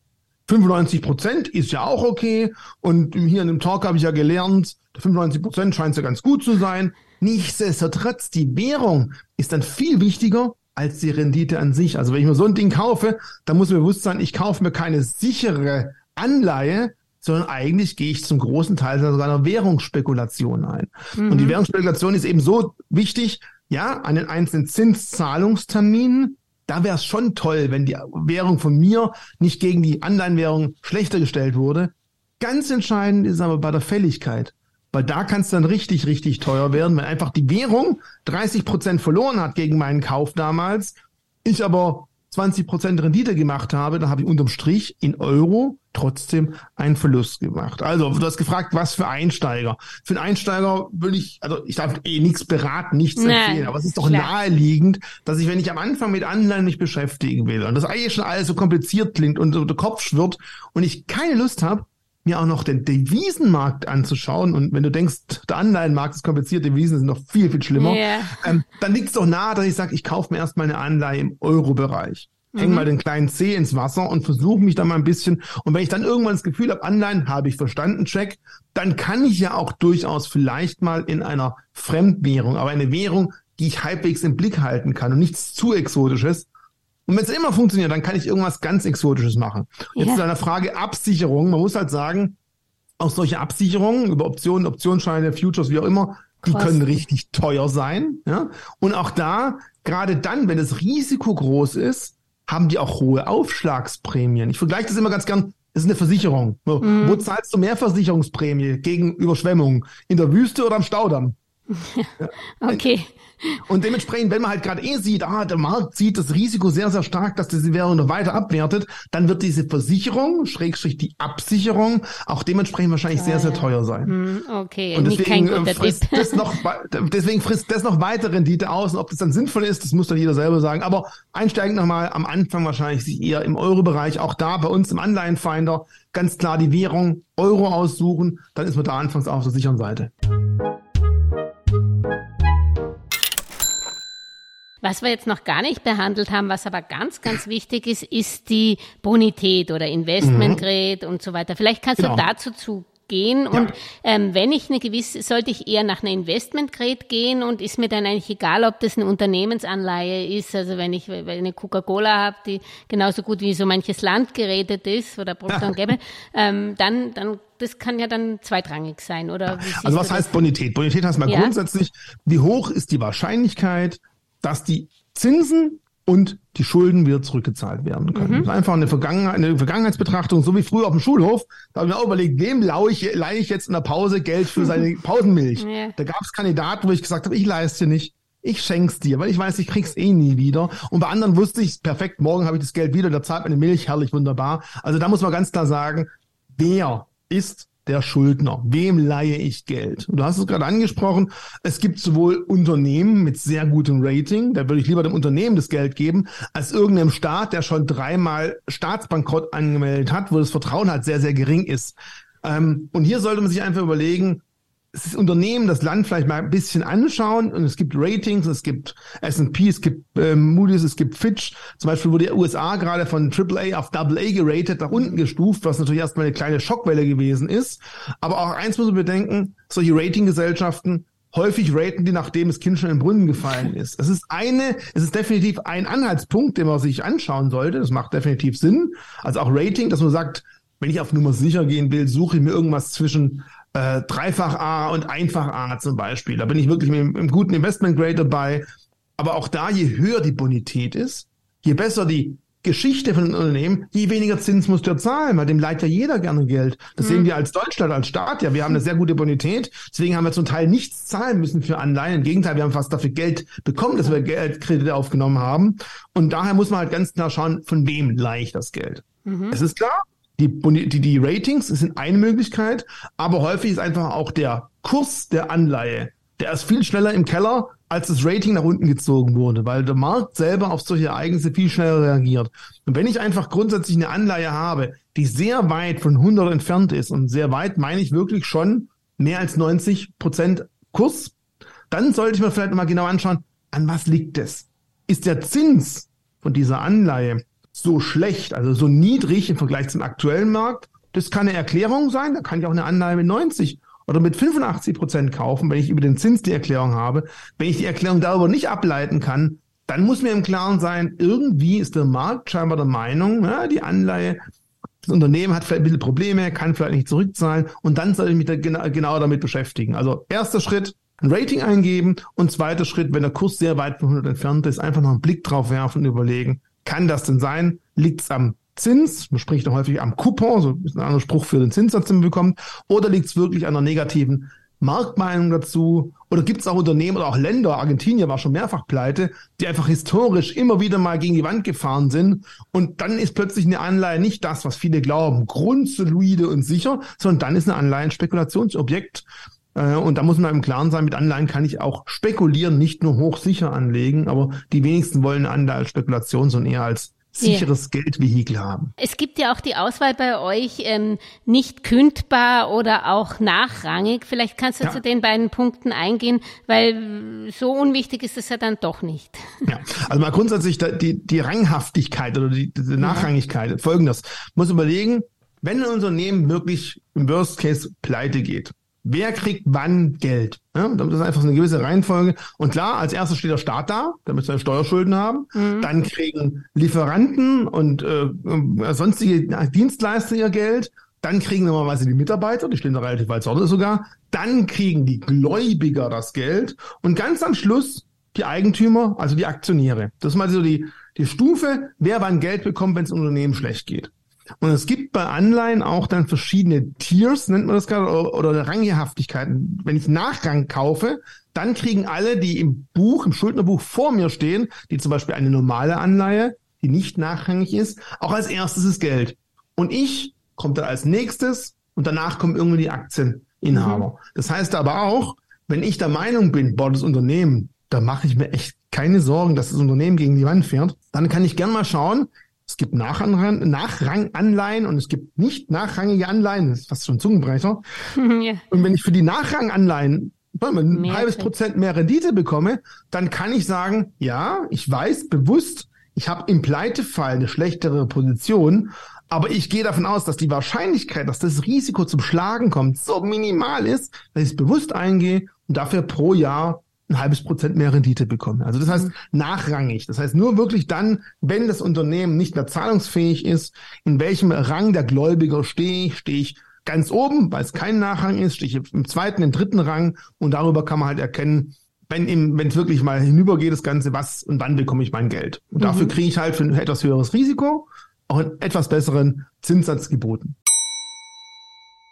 95 Prozent, ist ja auch okay. Und hier in dem Talk habe ich ja gelernt, 95 Prozent scheint ja ganz gut zu sein. Nichtsdestotrotz, die Währung ist dann viel wichtiger als die Rendite an sich. Also wenn ich mir so ein Ding kaufe, dann muss mir bewusst sein, ich kaufe mir keine sichere Anleihe, sondern eigentlich gehe ich zum großen Teil sogar einer Währungsspekulation ein. Mhm. Und die Währungsspekulation ist eben so wichtig, ja, an den einzelnen Zinszahlungsterminen, da wäre es schon toll, wenn die Währung von mir nicht gegen die Anleihenwährung schlechter gestellt wurde. Ganz entscheidend ist aber bei der Fälligkeit. Weil da kann es dann richtig, richtig teuer werden, wenn einfach die Währung 30 Prozent verloren hat gegen meinen Kauf damals, ich aber 20 Prozent Rendite gemacht habe, dann habe ich unterm Strich in Euro trotzdem einen Verlust gemacht. Also, du hast gefragt, was für Einsteiger. Für einen Einsteiger würde ich, also ich darf eh nichts beraten, nichts Nein, empfehlen, aber es ist doch klar. naheliegend, dass ich, wenn ich am Anfang mit Anleihen mich beschäftigen will und das eigentlich schon alles so kompliziert klingt und so der Kopf schwirrt und ich keine Lust habe, mir auch noch den Devisenmarkt anzuschauen. Und wenn du denkst, der Anleihenmarkt ist kompliziert, Devisen sind noch viel, viel schlimmer, yeah. ähm, dann liegt es doch nahe, dass ich sage, ich kaufe mir erstmal eine Anleihe im Euro-Bereich. Häng mhm. mal den kleinen C ins Wasser und versuche mich da mal ein bisschen. Und wenn ich dann irgendwann das Gefühl habe, Anleihen habe ich verstanden, check, dann kann ich ja auch durchaus vielleicht mal in einer Fremdwährung, aber eine Währung, die ich halbwegs im Blick halten kann und nichts zu Exotisches. Und wenn es immer funktioniert, dann kann ich irgendwas ganz Exotisches machen. Jetzt ja. zu einer Frage Absicherung. Man muss halt sagen, auch solche Absicherungen über Optionen, Optionsscheine, Futures, wie auch immer, die Krass. können richtig teuer sein. Ja? Und auch da, gerade dann, wenn das Risiko groß ist, haben die auch hohe Aufschlagsprämien. Ich vergleiche das immer ganz gern. Das ist eine Versicherung. Mhm. Wo zahlst du mehr Versicherungsprämie gegen Überschwemmungen? In der Wüste oder am Staudamm? Okay. Und dementsprechend, wenn man halt gerade eh sieht, ah, der Markt sieht das Risiko sehr, sehr stark, dass diese Währung noch weiter abwertet, dann wird diese Versicherung, Schrägstrich die Absicherung, auch dementsprechend wahrscheinlich ja, sehr, sehr teuer sein. Hm, okay, und deswegen äh, frisst das noch, deswegen frisst das noch weitere Rendite aus. Und ob das dann sinnvoll ist, das muss dann jeder selber sagen. Aber einsteigend nochmal am Anfang wahrscheinlich sich eher im Euro-Bereich, auch da bei uns im Anleihenfinder, ganz klar die Währung Euro aussuchen, dann ist man da anfangs auf der sicheren Seite. Was wir jetzt noch gar nicht behandelt haben, was aber ganz, ganz wichtig ist, ist die Bonität oder Investment Grade mhm. und so weiter. Vielleicht kannst genau. du dazu zu gehen und ja. ähm, wenn ich eine gewisse, sollte ich eher nach einer Investment Grade gehen und ist mir dann eigentlich egal, ob das eine Unternehmensanleihe ist, also wenn ich eine Coca-Cola habe, die genauso gut wie so manches Land geredet ist oder Procter Gamble, ähm, dann, dann das kann ja dann zweitrangig sein, oder? also was heißt Bonität? Bonität heißt mal ja. grundsätzlich, wie hoch ist die Wahrscheinlichkeit, dass die Zinsen und die Schulden wieder zurückgezahlt werden können. Mhm. einfach eine, Vergangenheit, eine Vergangenheitsbetrachtung, so wie früher auf dem Schulhof. Da habe ich mir auch überlegt, wem leihe ich, leihe ich jetzt in der Pause Geld für seine Pausenmilch? Ja. Da gab es Kandidaten, wo ich gesagt habe, ich leiste nicht. Ich schenk's dir, weil ich weiß, ich krieg's eh nie wieder. Und bei anderen wusste ich, perfekt, morgen habe ich das Geld wieder, da zahlt meine Milch, herrlich, wunderbar. Also da muss man ganz klar sagen, wer ist der Schuldner. Wem leihe ich Geld? Du hast es gerade angesprochen, es gibt sowohl Unternehmen mit sehr gutem Rating, da würde ich lieber dem Unternehmen das Geld geben, als irgendeinem Staat, der schon dreimal Staatsbankrott angemeldet hat, wo das Vertrauen halt sehr, sehr gering ist. Ähm, und hier sollte man sich einfach überlegen, das Unternehmen, das Land vielleicht mal ein bisschen anschauen und es gibt Ratings, es gibt S&P, es gibt äh, Moody's, es gibt Fitch. Zum Beispiel wurde die USA gerade von AAA auf AA geratet, nach unten gestuft, was natürlich erstmal eine kleine Schockwelle gewesen ist. Aber auch eins muss man bedenken, solche Ratinggesellschaften häufig raten die, nachdem das Kind schon im Brunnen gefallen ist. Es ist eine, es ist definitiv ein Anhaltspunkt, den man sich anschauen sollte. Das macht definitiv Sinn. Also auch Rating, dass man sagt, wenn ich auf Nummer sicher gehen will, suche ich mir irgendwas zwischen äh, Dreifach A und Einfach A zum Beispiel. Da bin ich wirklich mit einem guten Investment Grade dabei. Aber auch da, je höher die Bonität ist, je besser die Geschichte von einem Unternehmen, je weniger Zins musst du zahlen, weil dem leiht ja jeder gerne Geld. Das mhm. sehen wir als Deutschland, als Staat ja. Wir haben eine sehr gute Bonität, deswegen haben wir zum Teil nichts zahlen müssen für Anleihen. Im Gegenteil, wir haben fast dafür Geld bekommen, dass wir Geldkredite aufgenommen haben. Und daher muss man halt ganz klar schauen, von wem leihe ich das Geld. Mhm. Es ist klar, die, die, die Ratings sind eine Möglichkeit, aber häufig ist einfach auch der Kurs der Anleihe, der ist viel schneller im Keller, als das Rating nach unten gezogen wurde, weil der Markt selber auf solche Ereignisse viel schneller reagiert. Und wenn ich einfach grundsätzlich eine Anleihe habe, die sehr weit von 100 entfernt ist und sehr weit meine ich wirklich schon mehr als 90 Prozent Kurs, dann sollte ich mir vielleicht mal genau anschauen, an was liegt es? Ist der Zins von dieser Anleihe so schlecht, also so niedrig im Vergleich zum aktuellen Markt, das kann eine Erklärung sein. Da kann ich auch eine Anleihe mit 90 oder mit 85 Prozent kaufen, wenn ich über den Zins die Erklärung habe. Wenn ich die Erklärung darüber nicht ableiten kann, dann muss mir im Klaren sein, irgendwie ist der Markt scheinbar der Meinung, ja, die Anleihe, das Unternehmen hat vielleicht ein bisschen Probleme, kann vielleicht nicht zurückzahlen und dann soll ich mich da genau, genau damit beschäftigen. Also erster Schritt, ein Rating eingeben und zweiter Schritt, wenn der Kurs sehr weit von 100 entfernt ist, einfach noch einen Blick drauf werfen und überlegen, kann das denn sein? Liegt es am Zins? Man spricht häufig am Coupon, so ist ein anderer Spruch für den Zinssatz, den man bekommt. Oder liegt es wirklich an einer negativen Marktmeinung dazu? Oder gibt es auch Unternehmen oder auch Länder, Argentinien war schon mehrfach pleite, die einfach historisch immer wieder mal gegen die Wand gefahren sind. Und dann ist plötzlich eine Anleihe nicht das, was viele glauben, grundsolide und sicher, sondern dann ist eine Anleihe ein Spekulationsobjekt. Äh, und da muss man im Klaren sein, mit Anleihen kann ich auch spekulieren, nicht nur hochsicher anlegen, aber die wenigsten wollen Anleihe als Spekulation, sondern eher als sicheres yeah. Geldvehikel haben. Es gibt ja auch die Auswahl bei euch ähm, nicht kündbar oder auch nachrangig. Vielleicht kannst du ja. zu den beiden Punkten eingehen, weil so unwichtig ist es ja dann doch nicht. Ja, also mal grundsätzlich die, die Ranghaftigkeit oder die, die Nachrangigkeit. Ja. Folgendes, muss überlegen, wenn ein Unternehmen wirklich im Worst Case pleite geht, wer kriegt wann Geld. Ja, das ist einfach so eine gewisse Reihenfolge. Und klar, als erstes steht der Staat da, damit wir Steuerschulden haben. Mhm. Dann kriegen Lieferanten und äh, sonstige Dienstleister ihr Geld. Dann kriegen normalerweise die Mitarbeiter, die stehen da relativ weit vorne sogar. Dann kriegen die Gläubiger das Geld. Und ganz am Schluss die Eigentümer, also die Aktionäre. Das ist mal so die, die Stufe, wer wann Geld bekommt, wenn es Unternehmen schlecht geht. Und es gibt bei Anleihen auch dann verschiedene Tiers, nennt man das gerade, oder, oder Ranghaftigkeiten. Wenn ich Nachrang kaufe, dann kriegen alle, die im Buch, im Schuldnerbuch vor mir stehen, die zum Beispiel eine normale Anleihe, die nicht nachrangig ist, auch als erstes das Geld. Und ich komme dann als nächstes und danach kommen irgendwie die Aktieninhaber. Mhm. Das heißt aber auch, wenn ich der Meinung bin, boah, das Unternehmen, da mache ich mir echt keine Sorgen, dass das Unternehmen gegen die Wand fährt, dann kann ich gern mal schauen, es gibt Nachranganleihen und es gibt nicht nachrangige Anleihen. Das ist fast schon Zungenbrecher. ja. Und wenn ich für die Nachranganleihen ein mehr halbes Prozent mehr Rendite bekomme, dann kann ich sagen, ja, ich weiß bewusst, ich habe im Pleitefall eine schlechtere Position, aber ich gehe davon aus, dass die Wahrscheinlichkeit, dass das Risiko zum Schlagen kommt, so minimal ist, dass ich es bewusst eingehe und dafür pro Jahr ein halbes Prozent mehr Rendite bekommen. Also das heißt mhm. nachrangig. Das heißt nur wirklich dann, wenn das Unternehmen nicht mehr zahlungsfähig ist, in welchem Rang der Gläubiger stehe ich, stehe ich ganz oben, weil es kein Nachrang ist, stehe ich im zweiten, im dritten Rang und darüber kann man halt erkennen, wenn wenn es wirklich mal hinübergeht, das Ganze, was und wann bekomme ich mein Geld. Und mhm. dafür kriege ich halt für ein etwas höheres Risiko auch einen etwas besseren Zinssatz geboten.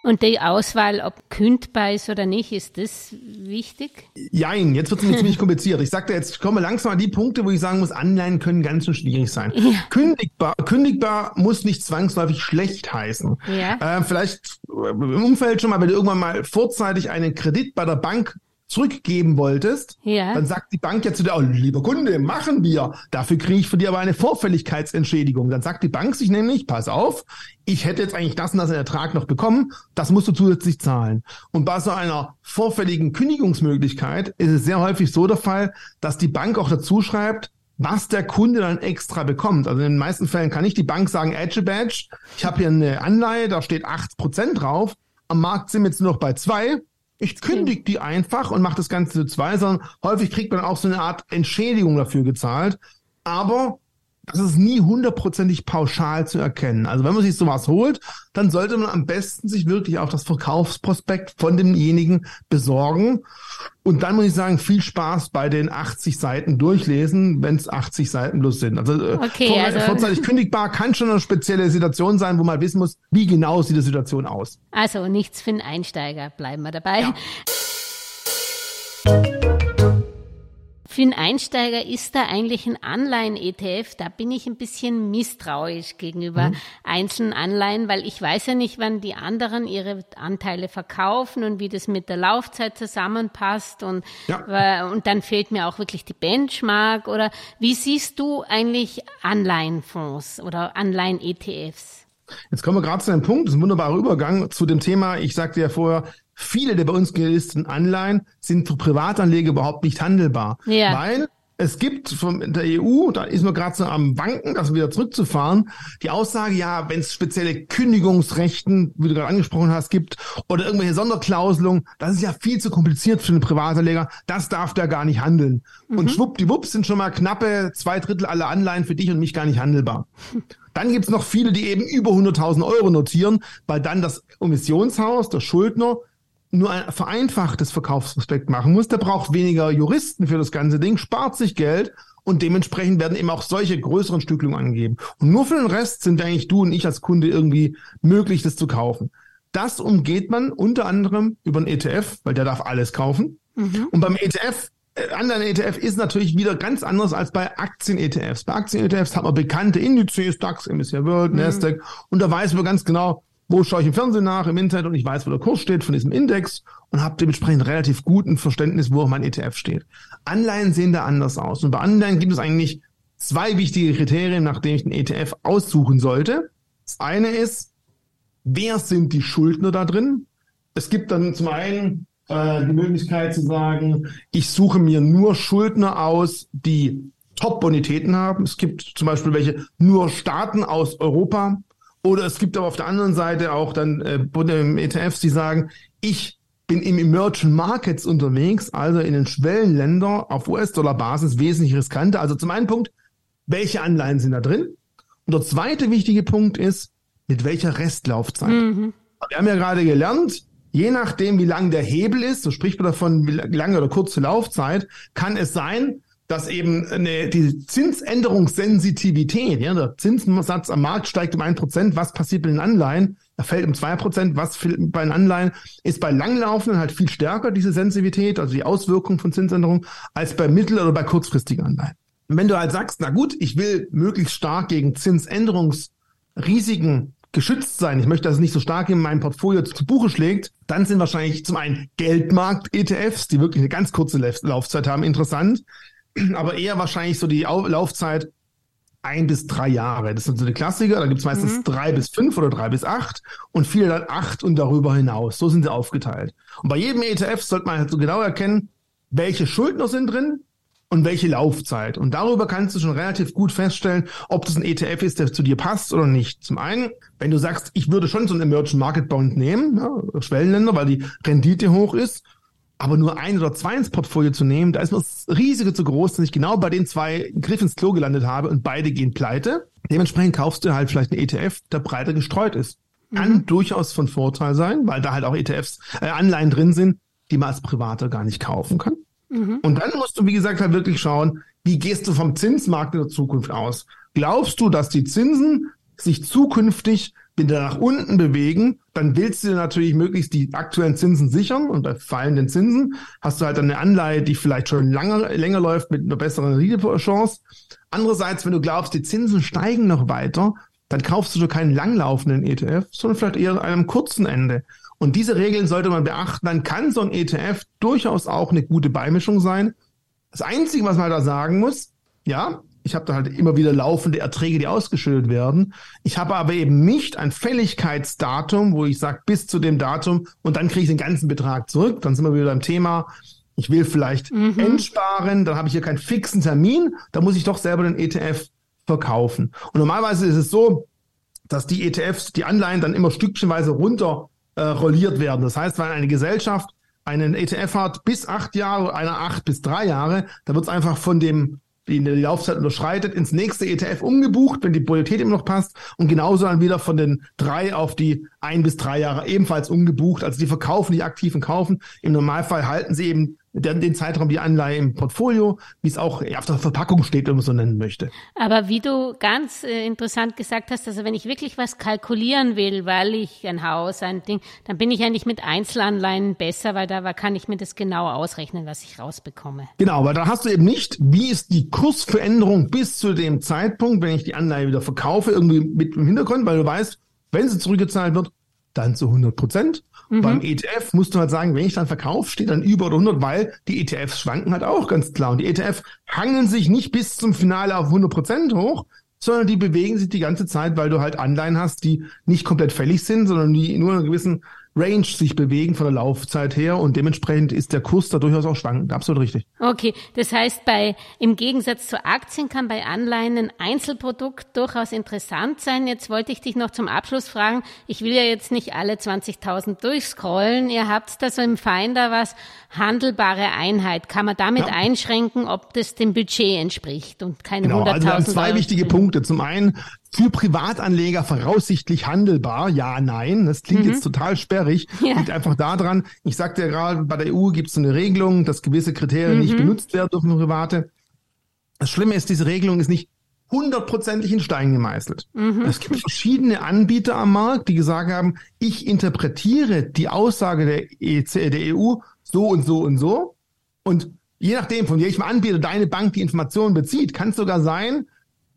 Und die Auswahl, ob kündbar ist oder nicht, ist das wichtig? Jein, jetzt wird es ziemlich kompliziert. Ich sagte jetzt, ich komme langsam an die Punkte, wo ich sagen muss, Anleihen können ganz schön schwierig sein. Ja. Kündigbar, kündigbar muss nicht zwangsläufig schlecht heißen. Ja. Äh, vielleicht im Umfeld schon mal, wenn du irgendwann mal vorzeitig einen Kredit bei der Bank zurückgeben wolltest, ja. dann sagt die Bank ja zu dir, oh, lieber Kunde, machen wir. Dafür kriege ich für dir aber eine Vorfälligkeitsentschädigung. Dann sagt die Bank sich nämlich, pass auf, ich hätte jetzt eigentlich das und das in Ertrag noch bekommen, das musst du zusätzlich zahlen. Und bei so einer vorfälligen Kündigungsmöglichkeit ist es sehr häufig so der Fall, dass die Bank auch dazu schreibt, was der Kunde dann extra bekommt. Also in den meisten Fällen kann nicht die Bank sagen, Edge Badge, ich habe hier eine Anleihe, da steht 8% drauf, am Markt sind wir jetzt nur noch bei zwei ich kündige die einfach und mache das Ganze zu zwei, sondern häufig kriegt man auch so eine Art Entschädigung dafür gezahlt. Aber das ist nie hundertprozentig pauschal zu erkennen. Also wenn man sich sowas holt, dann sollte man am besten sich wirklich auch das Verkaufsprospekt von demjenigen besorgen. Und dann muss ich sagen, viel Spaß bei den 80 Seiten durchlesen, wenn es 80 Seiten plus sind. Also, äh, okay, vor, also vorzeitig kündigbar kann schon eine spezielle Situation sein, wo man wissen muss, wie genau sieht die Situation aus. Also nichts für einen Einsteiger, bleiben wir dabei. Ja. Für einen Einsteiger ist da eigentlich ein Anleihen-ETF, da bin ich ein bisschen misstrauisch gegenüber mhm. einzelnen Anleihen, weil ich weiß ja nicht, wann die anderen ihre Anteile verkaufen und wie das mit der Laufzeit zusammenpasst und, ja. und dann fehlt mir auch wirklich die Benchmark oder wie siehst du eigentlich Anleihenfonds oder Anleihen-ETFs? Jetzt kommen wir gerade zu einem Punkt, das ist ein wunderbarer Übergang zu dem Thema, ich sagte ja vorher, viele der bei uns gelisteten Anleihen sind für Privatanleger überhaupt nicht handelbar. Ja. Weil es gibt von der EU, da ist man gerade so am Wanken, das wieder zurückzufahren, die Aussage, ja, wenn es spezielle Kündigungsrechten, wie du gerade angesprochen hast, gibt oder irgendwelche Sonderklauselungen, das ist ja viel zu kompliziert für den Privatanleger, das darf der gar nicht handeln. Mhm. Und schwuppdiwupps sind schon mal knappe zwei Drittel aller Anleihen für dich und mich gar nicht handelbar. Dann gibt's noch viele, die eben über 100.000 Euro notieren, weil dann das Emissionshaus, der Schuldner, nur ein vereinfachtes Verkaufsprospekt machen muss, der braucht weniger Juristen für das ganze Ding, spart sich Geld und dementsprechend werden eben auch solche größeren Stücklungen angegeben. Und nur für den Rest sind eigentlich du und ich als Kunde irgendwie möglich, das zu kaufen. Das umgeht man unter anderem über einen ETF, weil der darf alles kaufen. Mhm. Und beim ETF äh, Anleihen-ETF ist natürlich wieder ganz anders als bei Aktien-ETFs. Bei Aktien-ETFs hat man bekannte Indizes, DAX, MSCI World, mhm. Nasdaq, und da weiß man ganz genau, wo schaue ich im Fernsehen nach, im Internet und ich weiß, wo der Kurs steht von diesem Index und habe dementsprechend relativ guten Verständnis, wo auch mein ETF steht. Anleihen sehen da anders aus. Und bei Anleihen gibt es eigentlich zwei wichtige Kriterien, nach denen ich den ETF aussuchen sollte. Das eine ist, wer sind die Schuldner da drin? Es gibt dann zum einen äh, die Möglichkeit zu sagen, ich suche mir nur Schuldner aus, die Top-Bonitäten haben. Es gibt zum Beispiel welche nur Staaten aus Europa. Oder es gibt aber auf der anderen Seite auch dann äh, ETFs, die sagen, ich bin im Emerging Markets unterwegs, also in den Schwellenländern auf US-Dollar-Basis wesentlich riskanter. Also zum einen Punkt, welche Anleihen sind da drin? Und der zweite wichtige Punkt ist, mit welcher Restlaufzeit. Mhm. Wir haben ja gerade gelernt, je nachdem, wie lang der Hebel ist, so spricht man davon, wie lange oder kurze Laufzeit, kann es sein, dass eben eine, die Zinsänderungssensitivität, ja, der Zinssatz am Markt steigt um ein Prozent, was passiert bei den Anleihen? Er fällt um zwei Prozent, was bei den Anleihen ist bei langlaufenden halt viel stärker, diese Sensitivität, also die Auswirkung von Zinsänderungen, als bei mittel- oder bei kurzfristigen Anleihen. Wenn du halt sagst, na gut, ich will möglichst stark gegen Zinsänderungsrisiken geschützt sein, ich möchte, dass es nicht so stark in meinem Portfolio zu Buche schlägt, dann sind wahrscheinlich zum einen Geldmarkt-ETFs, die wirklich eine ganz kurze Laufzeit haben, interessant, aber eher wahrscheinlich so die Laufzeit ein bis drei Jahre. Das sind so die Klassiker. Da gibt es meistens mhm. drei bis fünf oder drei bis acht und viele dann acht und darüber hinaus. So sind sie aufgeteilt. Und bei jedem ETF sollte man halt so genau erkennen, welche Schuldner sind drin und welche Laufzeit. Und darüber kannst du schon relativ gut feststellen, ob das ein ETF ist, der zu dir passt oder nicht. Zum einen, wenn du sagst, ich würde schon so einen Emerging Market Bond nehmen, ja, Schwellenländer, weil die Rendite hoch ist, aber nur ein oder zwei ins Portfolio zu nehmen, da ist mir das Risiko zu groß, dass ich genau bei den zwei Griff ins Klo gelandet habe und beide gehen pleite. Dementsprechend kaufst du halt vielleicht einen ETF, der breiter gestreut ist. Kann mhm. durchaus von Vorteil sein, weil da halt auch ETFs, äh, Anleihen drin sind, die man als Privater gar nicht kaufen kann. Mhm. Und dann musst du, wie gesagt, halt wirklich schauen, wie gehst du vom Zinsmarkt in der Zukunft aus? Glaubst du, dass die Zinsen sich zukünftig wieder nach unten bewegen, dann willst du natürlich möglichst die aktuellen Zinsen sichern und bei fallenden Zinsen hast du halt eine Anleihe, die vielleicht schon lange, länger läuft mit einer besseren Risikochance. Andererseits, wenn du glaubst, die Zinsen steigen noch weiter, dann kaufst du schon keinen langlaufenden ETF, sondern vielleicht eher einem kurzen Ende. Und diese Regeln sollte man beachten, dann kann so ein ETF durchaus auch eine gute Beimischung sein. Das Einzige, was man da sagen muss, ja, ich habe da halt immer wieder laufende Erträge, die ausgeschüttet werden. Ich habe aber eben nicht ein Fälligkeitsdatum, wo ich sage, bis zu dem Datum und dann kriege ich den ganzen Betrag zurück. Dann sind wir wieder beim Thema, ich will vielleicht mhm. entsparen, dann habe ich hier keinen fixen Termin, da muss ich doch selber den ETF verkaufen. Und normalerweise ist es so, dass die ETFs, die Anleihen dann immer stückchenweise runter äh, rolliert werden. Das heißt, wenn eine Gesellschaft einen ETF hat bis acht Jahre, einer acht bis drei Jahre, da wird es einfach von dem die die Laufzeit unterschreitet, ins nächste ETF umgebucht, wenn die Bonität immer noch passt und genauso dann wieder von den drei auf die ein bis drei Jahre ebenfalls umgebucht. Also die verkaufen die aktiven kaufen. Im Normalfall halten sie eben den, den Zeitraum die Anleihe im Portfolio, wie es auch auf der Verpackung steht, wenn man so nennen möchte. Aber wie du ganz äh, interessant gesagt hast, also wenn ich wirklich was kalkulieren will, weil ich ein Haus, ein Ding, dann bin ich eigentlich mit Einzelanleihen besser, weil da kann ich mir das genau ausrechnen, was ich rausbekomme. Genau, weil da hast du eben nicht, wie ist die Kursveränderung bis zu dem Zeitpunkt, wenn ich die Anleihe wieder verkaufe, irgendwie mit im Hintergrund, weil du weißt, wenn sie zurückgezahlt wird, dann zu 100 Prozent. Mhm. Beim ETF musst du halt sagen, wenn ich dann verkaufe, steht dann über oder 100, weil die ETFs schwanken halt auch ganz klar. Und die ETFs hangeln sich nicht bis zum Finale auf 100 Prozent hoch, sondern die bewegen sich die ganze Zeit, weil du halt Anleihen hast, die nicht komplett fällig sind, sondern die nur einen gewissen Range sich bewegen von der Laufzeit her und dementsprechend ist der Kurs da durchaus auch schwankend. Absolut richtig. Okay, das heißt, bei im Gegensatz zu Aktien kann bei Anleihen ein Einzelprodukt durchaus interessant sein. Jetzt wollte ich dich noch zum Abschluss fragen. Ich will ja jetzt nicht alle 20.000 durchscrollen. Ihr habt da so im Finder was handelbare Einheit. Kann man damit ja. einschränken, ob das dem Budget entspricht und keine genau, 100.000 also wir haben zwei Euro wichtige Punkte. Zum einen für Privatanleger voraussichtlich handelbar? Ja, nein. Das klingt mhm. jetzt total sperrig. Ja. Liegt einfach daran, ich sagte ja gerade, bei der EU gibt es so eine Regelung, dass gewisse Kriterien mhm. nicht benutzt werden dürfen für Private. Das Schlimme ist, diese Regelung ist nicht hundertprozentig in Stein gemeißelt. Mhm. Es gibt verschiedene Anbieter am Markt, die gesagt haben, ich interpretiere die Aussage der, EC, der EU so und so und so. Und je nachdem, von welchem Anbieter deine Bank die Informationen bezieht, kann es sogar sein,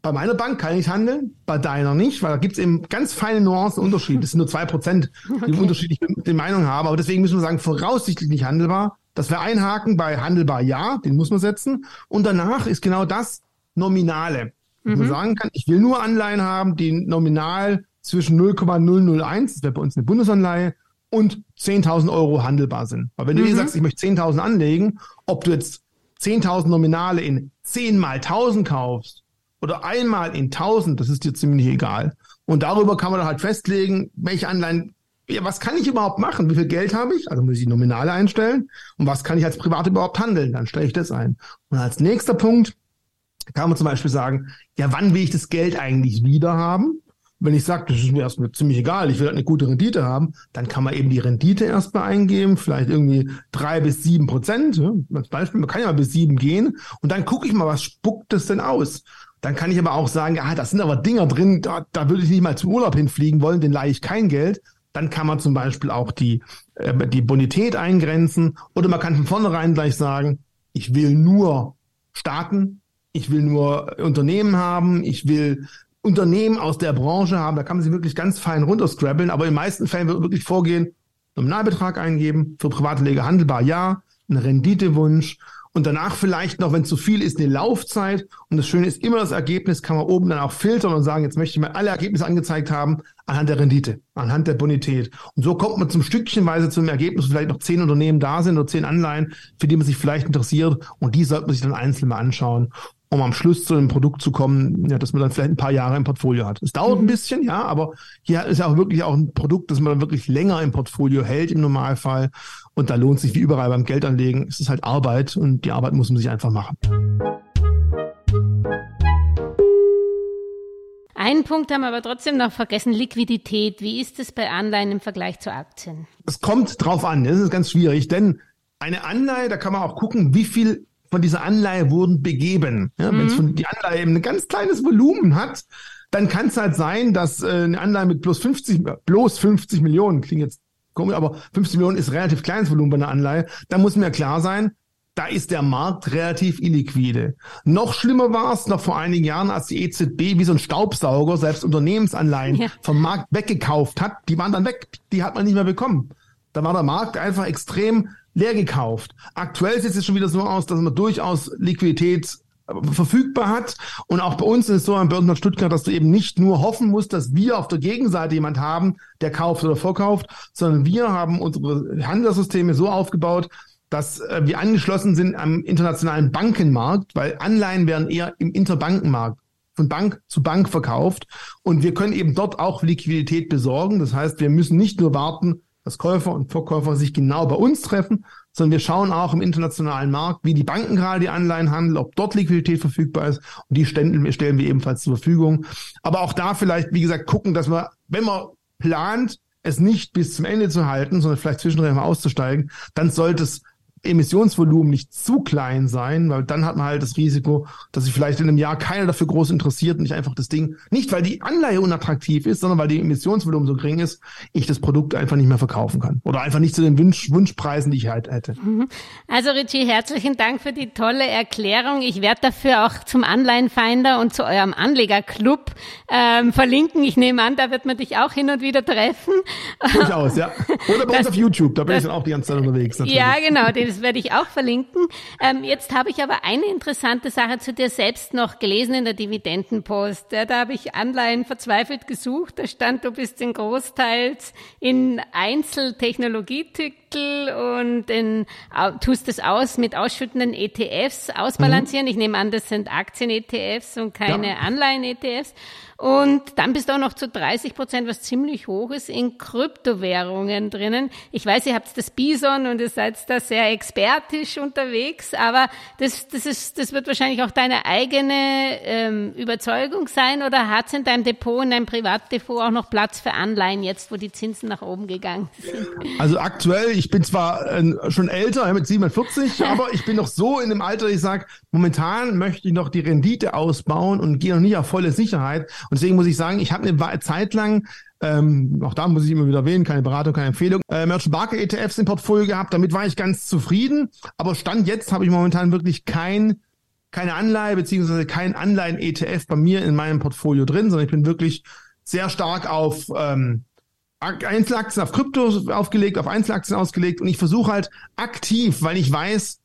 bei meiner Bank kann ich handeln, bei deiner nicht, weil da gibt es eben ganz feine Nuancen Unterschiede. Das sind nur zwei Prozent, die okay. unterschiedliche Meinung haben. Aber deswegen müssen wir sagen, voraussichtlich nicht handelbar. Das wäre ein Haken bei handelbar ja, den muss man setzen. Und danach ist genau das Nominale. Mhm. Man sagen kann, ich will nur Anleihen haben, die nominal zwischen 0,001, das wäre bei uns eine Bundesanleihe, und 10.000 Euro handelbar sind. Weil wenn mhm. du dir sagst, ich möchte 10.000 anlegen, ob du jetzt 10.000 Nominale in 10 mal 1.000 kaufst oder einmal in 1.000, das ist dir ziemlich egal. Und darüber kann man dann halt festlegen, welche Anleihen, ja, was kann ich überhaupt machen? Wie viel Geld habe ich? Also muss ich Nominale einstellen. Und was kann ich als Privat überhaupt handeln? Dann stelle ich das ein. Und als nächster Punkt kann man zum Beispiel sagen, ja, wann will ich das Geld eigentlich wieder haben? Wenn ich sage, das ist mir erstmal ziemlich egal, ich will halt eine gute Rendite haben, dann kann man eben die Rendite erstmal eingeben, vielleicht irgendwie drei bis sieben Prozent. Als Beispiel, man kann ja mal bis sieben gehen und dann gucke ich mal, was spuckt das denn aus? Dann kann ich aber auch sagen, ah, da sind aber Dinger drin, da, da würde ich nicht mal zum Urlaub hinfliegen wollen, den leihe ich kein Geld. Dann kann man zum Beispiel auch die, äh, die Bonität eingrenzen. Oder man kann von vornherein gleich sagen, ich will nur Staaten, ich will nur Unternehmen haben, ich will Unternehmen aus der Branche haben, da kann man sie wirklich ganz fein runterscrabbeln, aber in den meisten Fällen wird wirklich vorgehen, Nominalbetrag eingeben, für private Leger handelbar ja, ein Renditewunsch und danach vielleicht noch, wenn zu viel ist, eine Laufzeit. Und das Schöne ist immer das Ergebnis, kann man oben dann auch filtern und sagen, jetzt möchte ich mal alle Ergebnisse angezeigt haben anhand der Rendite, anhand der Bonität. Und so kommt man zum Stückchenweise zum Ergebnis, wo vielleicht noch zehn Unternehmen da sind oder zehn Anleihen, für die man sich vielleicht interessiert. Und die sollte man sich dann einzeln mal anschauen um am Schluss zu einem Produkt zu kommen, ja, dass man dann vielleicht ein paar Jahre im Portfolio hat. Es dauert mhm. ein bisschen, ja, aber hier ist ja auch wirklich auch ein Produkt, das man dann wirklich länger im Portfolio hält im Normalfall. Und da lohnt sich wie überall beim Geldanlegen. Es ist halt Arbeit und die Arbeit muss man sich einfach machen. Einen Punkt haben wir aber trotzdem noch vergessen, Liquidität. Wie ist es bei Anleihen im Vergleich zu Aktien? Es kommt drauf an, das ist ganz schwierig, denn eine Anleihe, da kann man auch gucken, wie viel von dieser Anleihe wurden begeben. Ja, mhm. Wenn die Anleihe eben ein ganz kleines Volumen hat, dann kann es halt sein, dass äh, eine Anleihe mit bloß 50, bloß 50 Millionen, klingt jetzt komisch, aber 50 Millionen ist relativ kleines Volumen bei einer Anleihe. Da muss mir klar sein, da ist der Markt relativ illiquide. Noch schlimmer war es noch vor einigen Jahren, als die EZB wie so ein Staubsauger selbst Unternehmensanleihen ja. vom Markt weggekauft hat. Die waren dann weg, die hat man nicht mehr bekommen. Da war der Markt einfach extrem leer gekauft. Aktuell sieht es schon wieder so aus, dass man durchaus Liquidität verfügbar hat. Und auch bei uns ist es so am Börsenplatz Stuttgart, dass du eben nicht nur hoffen musst, dass wir auf der Gegenseite jemand haben, der kauft oder verkauft, sondern wir haben unsere Handelssysteme so aufgebaut, dass äh, wir angeschlossen sind am internationalen Bankenmarkt, weil Anleihen werden eher im Interbankenmarkt von Bank zu Bank verkauft und wir können eben dort auch Liquidität besorgen. Das heißt, wir müssen nicht nur warten, dass Käufer und Verkäufer sich genau bei uns treffen, sondern wir schauen auch im internationalen Markt, wie die Banken gerade die Anleihen handeln, ob dort Liquidität verfügbar ist. Und die stellen, stellen wir ebenfalls zur Verfügung. Aber auch da vielleicht, wie gesagt, gucken, dass man, wenn man plant, es nicht bis zum Ende zu halten, sondern vielleicht zwischendurch mal auszusteigen, dann sollte es Emissionsvolumen nicht zu klein sein, weil dann hat man halt das Risiko, dass sich vielleicht in einem Jahr keiner dafür groß interessiert und ich einfach das Ding, nicht weil die Anleihe unattraktiv ist, sondern weil die Emissionsvolumen so gering ist, ich das Produkt einfach nicht mehr verkaufen kann. Oder einfach nicht zu den Wunsch, Wunschpreisen, die ich halt hätte. Mhm. Also Richie, herzlichen Dank für die tolle Erklärung. Ich werde dafür auch zum Anleihenfinder und zu eurem Anlegerclub ähm, verlinken. Ich nehme an, da wird man dich auch hin und wieder treffen. Durchaus, ja. Oder bei das, uns auf YouTube, da bin das, ich dann auch die ganze Zeit unterwegs. Natürlich. Ja, genau. Das werde ich auch verlinken. Ähm, jetzt habe ich aber eine interessante Sache zu dir selbst noch gelesen in der Dividendenpost. Ja, da habe ich Anleihen verzweifelt gesucht. Da stand, du bist in Großteils in Einzeltechnologietitel und in, tust es aus mit ausschüttenden ETFs ausbalancieren. Mhm. Ich nehme an, das sind Aktien-ETFs und keine ja. Anleihen-ETFs. Und dann bist du auch noch zu 30 Prozent, was ziemlich hoch ist, in Kryptowährungen drinnen. Ich weiß, ihr habt das Bison und ihr seid da sehr expertisch unterwegs, aber das, das, ist, das wird wahrscheinlich auch deine eigene ähm, Überzeugung sein oder hat es in deinem Depot, in deinem Privatdepot auch noch Platz für Anleihen jetzt, wo die Zinsen nach oben gegangen sind? Also aktuell, ich bin zwar äh, schon älter, mit 47, aber ich bin noch so in dem Alter, ich sage, momentan möchte ich noch die Rendite ausbauen und gehe noch nicht auf volle Sicherheit. Und deswegen muss ich sagen, ich habe eine Zeit lang ähm, auch da muss ich immer wieder erwähnen, keine Beratung, keine Empfehlung. Äh, Merchant Barker ETFs im Portfolio gehabt, damit war ich ganz zufrieden. Aber Stand jetzt habe ich momentan wirklich kein, keine Anleihe beziehungsweise kein Anleihen-ETF bei mir in meinem Portfolio drin, sondern ich bin wirklich sehr stark auf ähm, Einzelaktien, auf Krypto aufgelegt, auf Einzelaktien ausgelegt und ich versuche halt aktiv, weil ich weiß,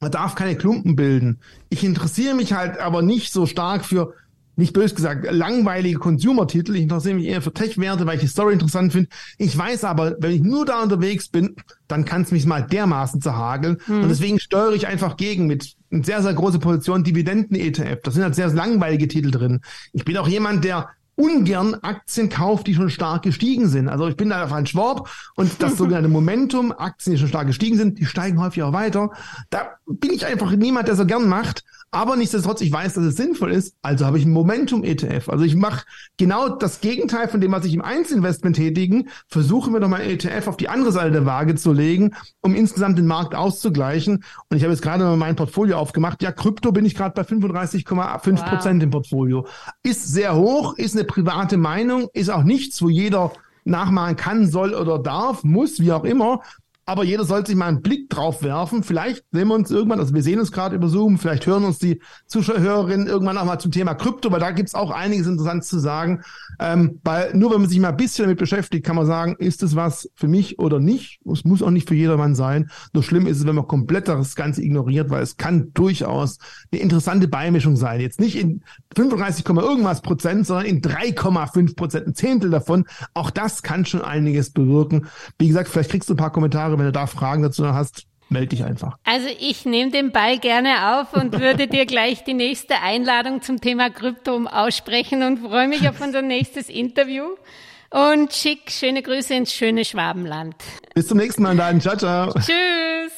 man darf keine Klumpen bilden. Ich interessiere mich halt aber nicht so stark für nicht bös gesagt, langweilige Consumer-Titel. Ich interessiere mich eher für Tech-Werte, weil ich die Story interessant finde. Ich weiß aber, wenn ich nur da unterwegs bin, dann kann es mich mal dermaßen zerhageln. Mhm. Und deswegen steuere ich einfach gegen mit eine sehr, sehr große Position Dividenden-ETF. Da sind halt sehr langweilige Titel drin. Ich bin auch jemand, der ungern Aktien kauft, die schon stark gestiegen sind. Also ich bin da auf ein Schwab und das sogenannte Momentum, Aktien, die schon stark gestiegen sind, die steigen häufig auch weiter. Da bin ich einfach niemand, der so gern macht. Aber nichtsdestotrotz, ich weiß, dass es sinnvoll ist, also habe ich ein Momentum-ETF. Also ich mache genau das Gegenteil von dem, was ich im Einzelinvestment tätigen, versuche mir doch mal ETF auf die andere Seite der Waage zu legen, um insgesamt den Markt auszugleichen. Und ich habe jetzt gerade mal mein Portfolio aufgemacht. Ja, Krypto bin ich gerade bei 35,5 Prozent wow. im Portfolio. Ist sehr hoch, ist eine private Meinung, ist auch nichts, wo jeder nachmachen kann, soll oder darf, muss, wie auch immer aber jeder sollte sich mal einen Blick drauf werfen. Vielleicht sehen wir uns irgendwann, also wir sehen uns gerade über Zoom, vielleicht hören uns die Zuschauerinnen irgendwann auch mal zum Thema Krypto, weil da gibt's auch einiges Interessantes zu sagen. Ähm, weil nur wenn man sich mal ein bisschen damit beschäftigt, kann man sagen, ist es was für mich oder nicht? Es muss auch nicht für jedermann sein. Nur schlimm ist es, wenn man komplett das Ganze ignoriert, weil es kann durchaus eine interessante Beimischung sein. Jetzt nicht in 35, irgendwas Prozent, sondern in 3,5 Prozent, ein Zehntel davon. Auch das kann schon einiges bewirken. Wie gesagt, vielleicht kriegst du ein paar Kommentare wenn du da Fragen dazu hast, melde dich einfach. Also ich nehme den Ball gerne auf und würde dir gleich die nächste Einladung zum Thema Krypto aussprechen und freue mich auf unser nächstes Interview. Und schick schöne Grüße ins schöne Schwabenland. Bis zum nächsten Mal dann. Ciao, ciao. Tschüss.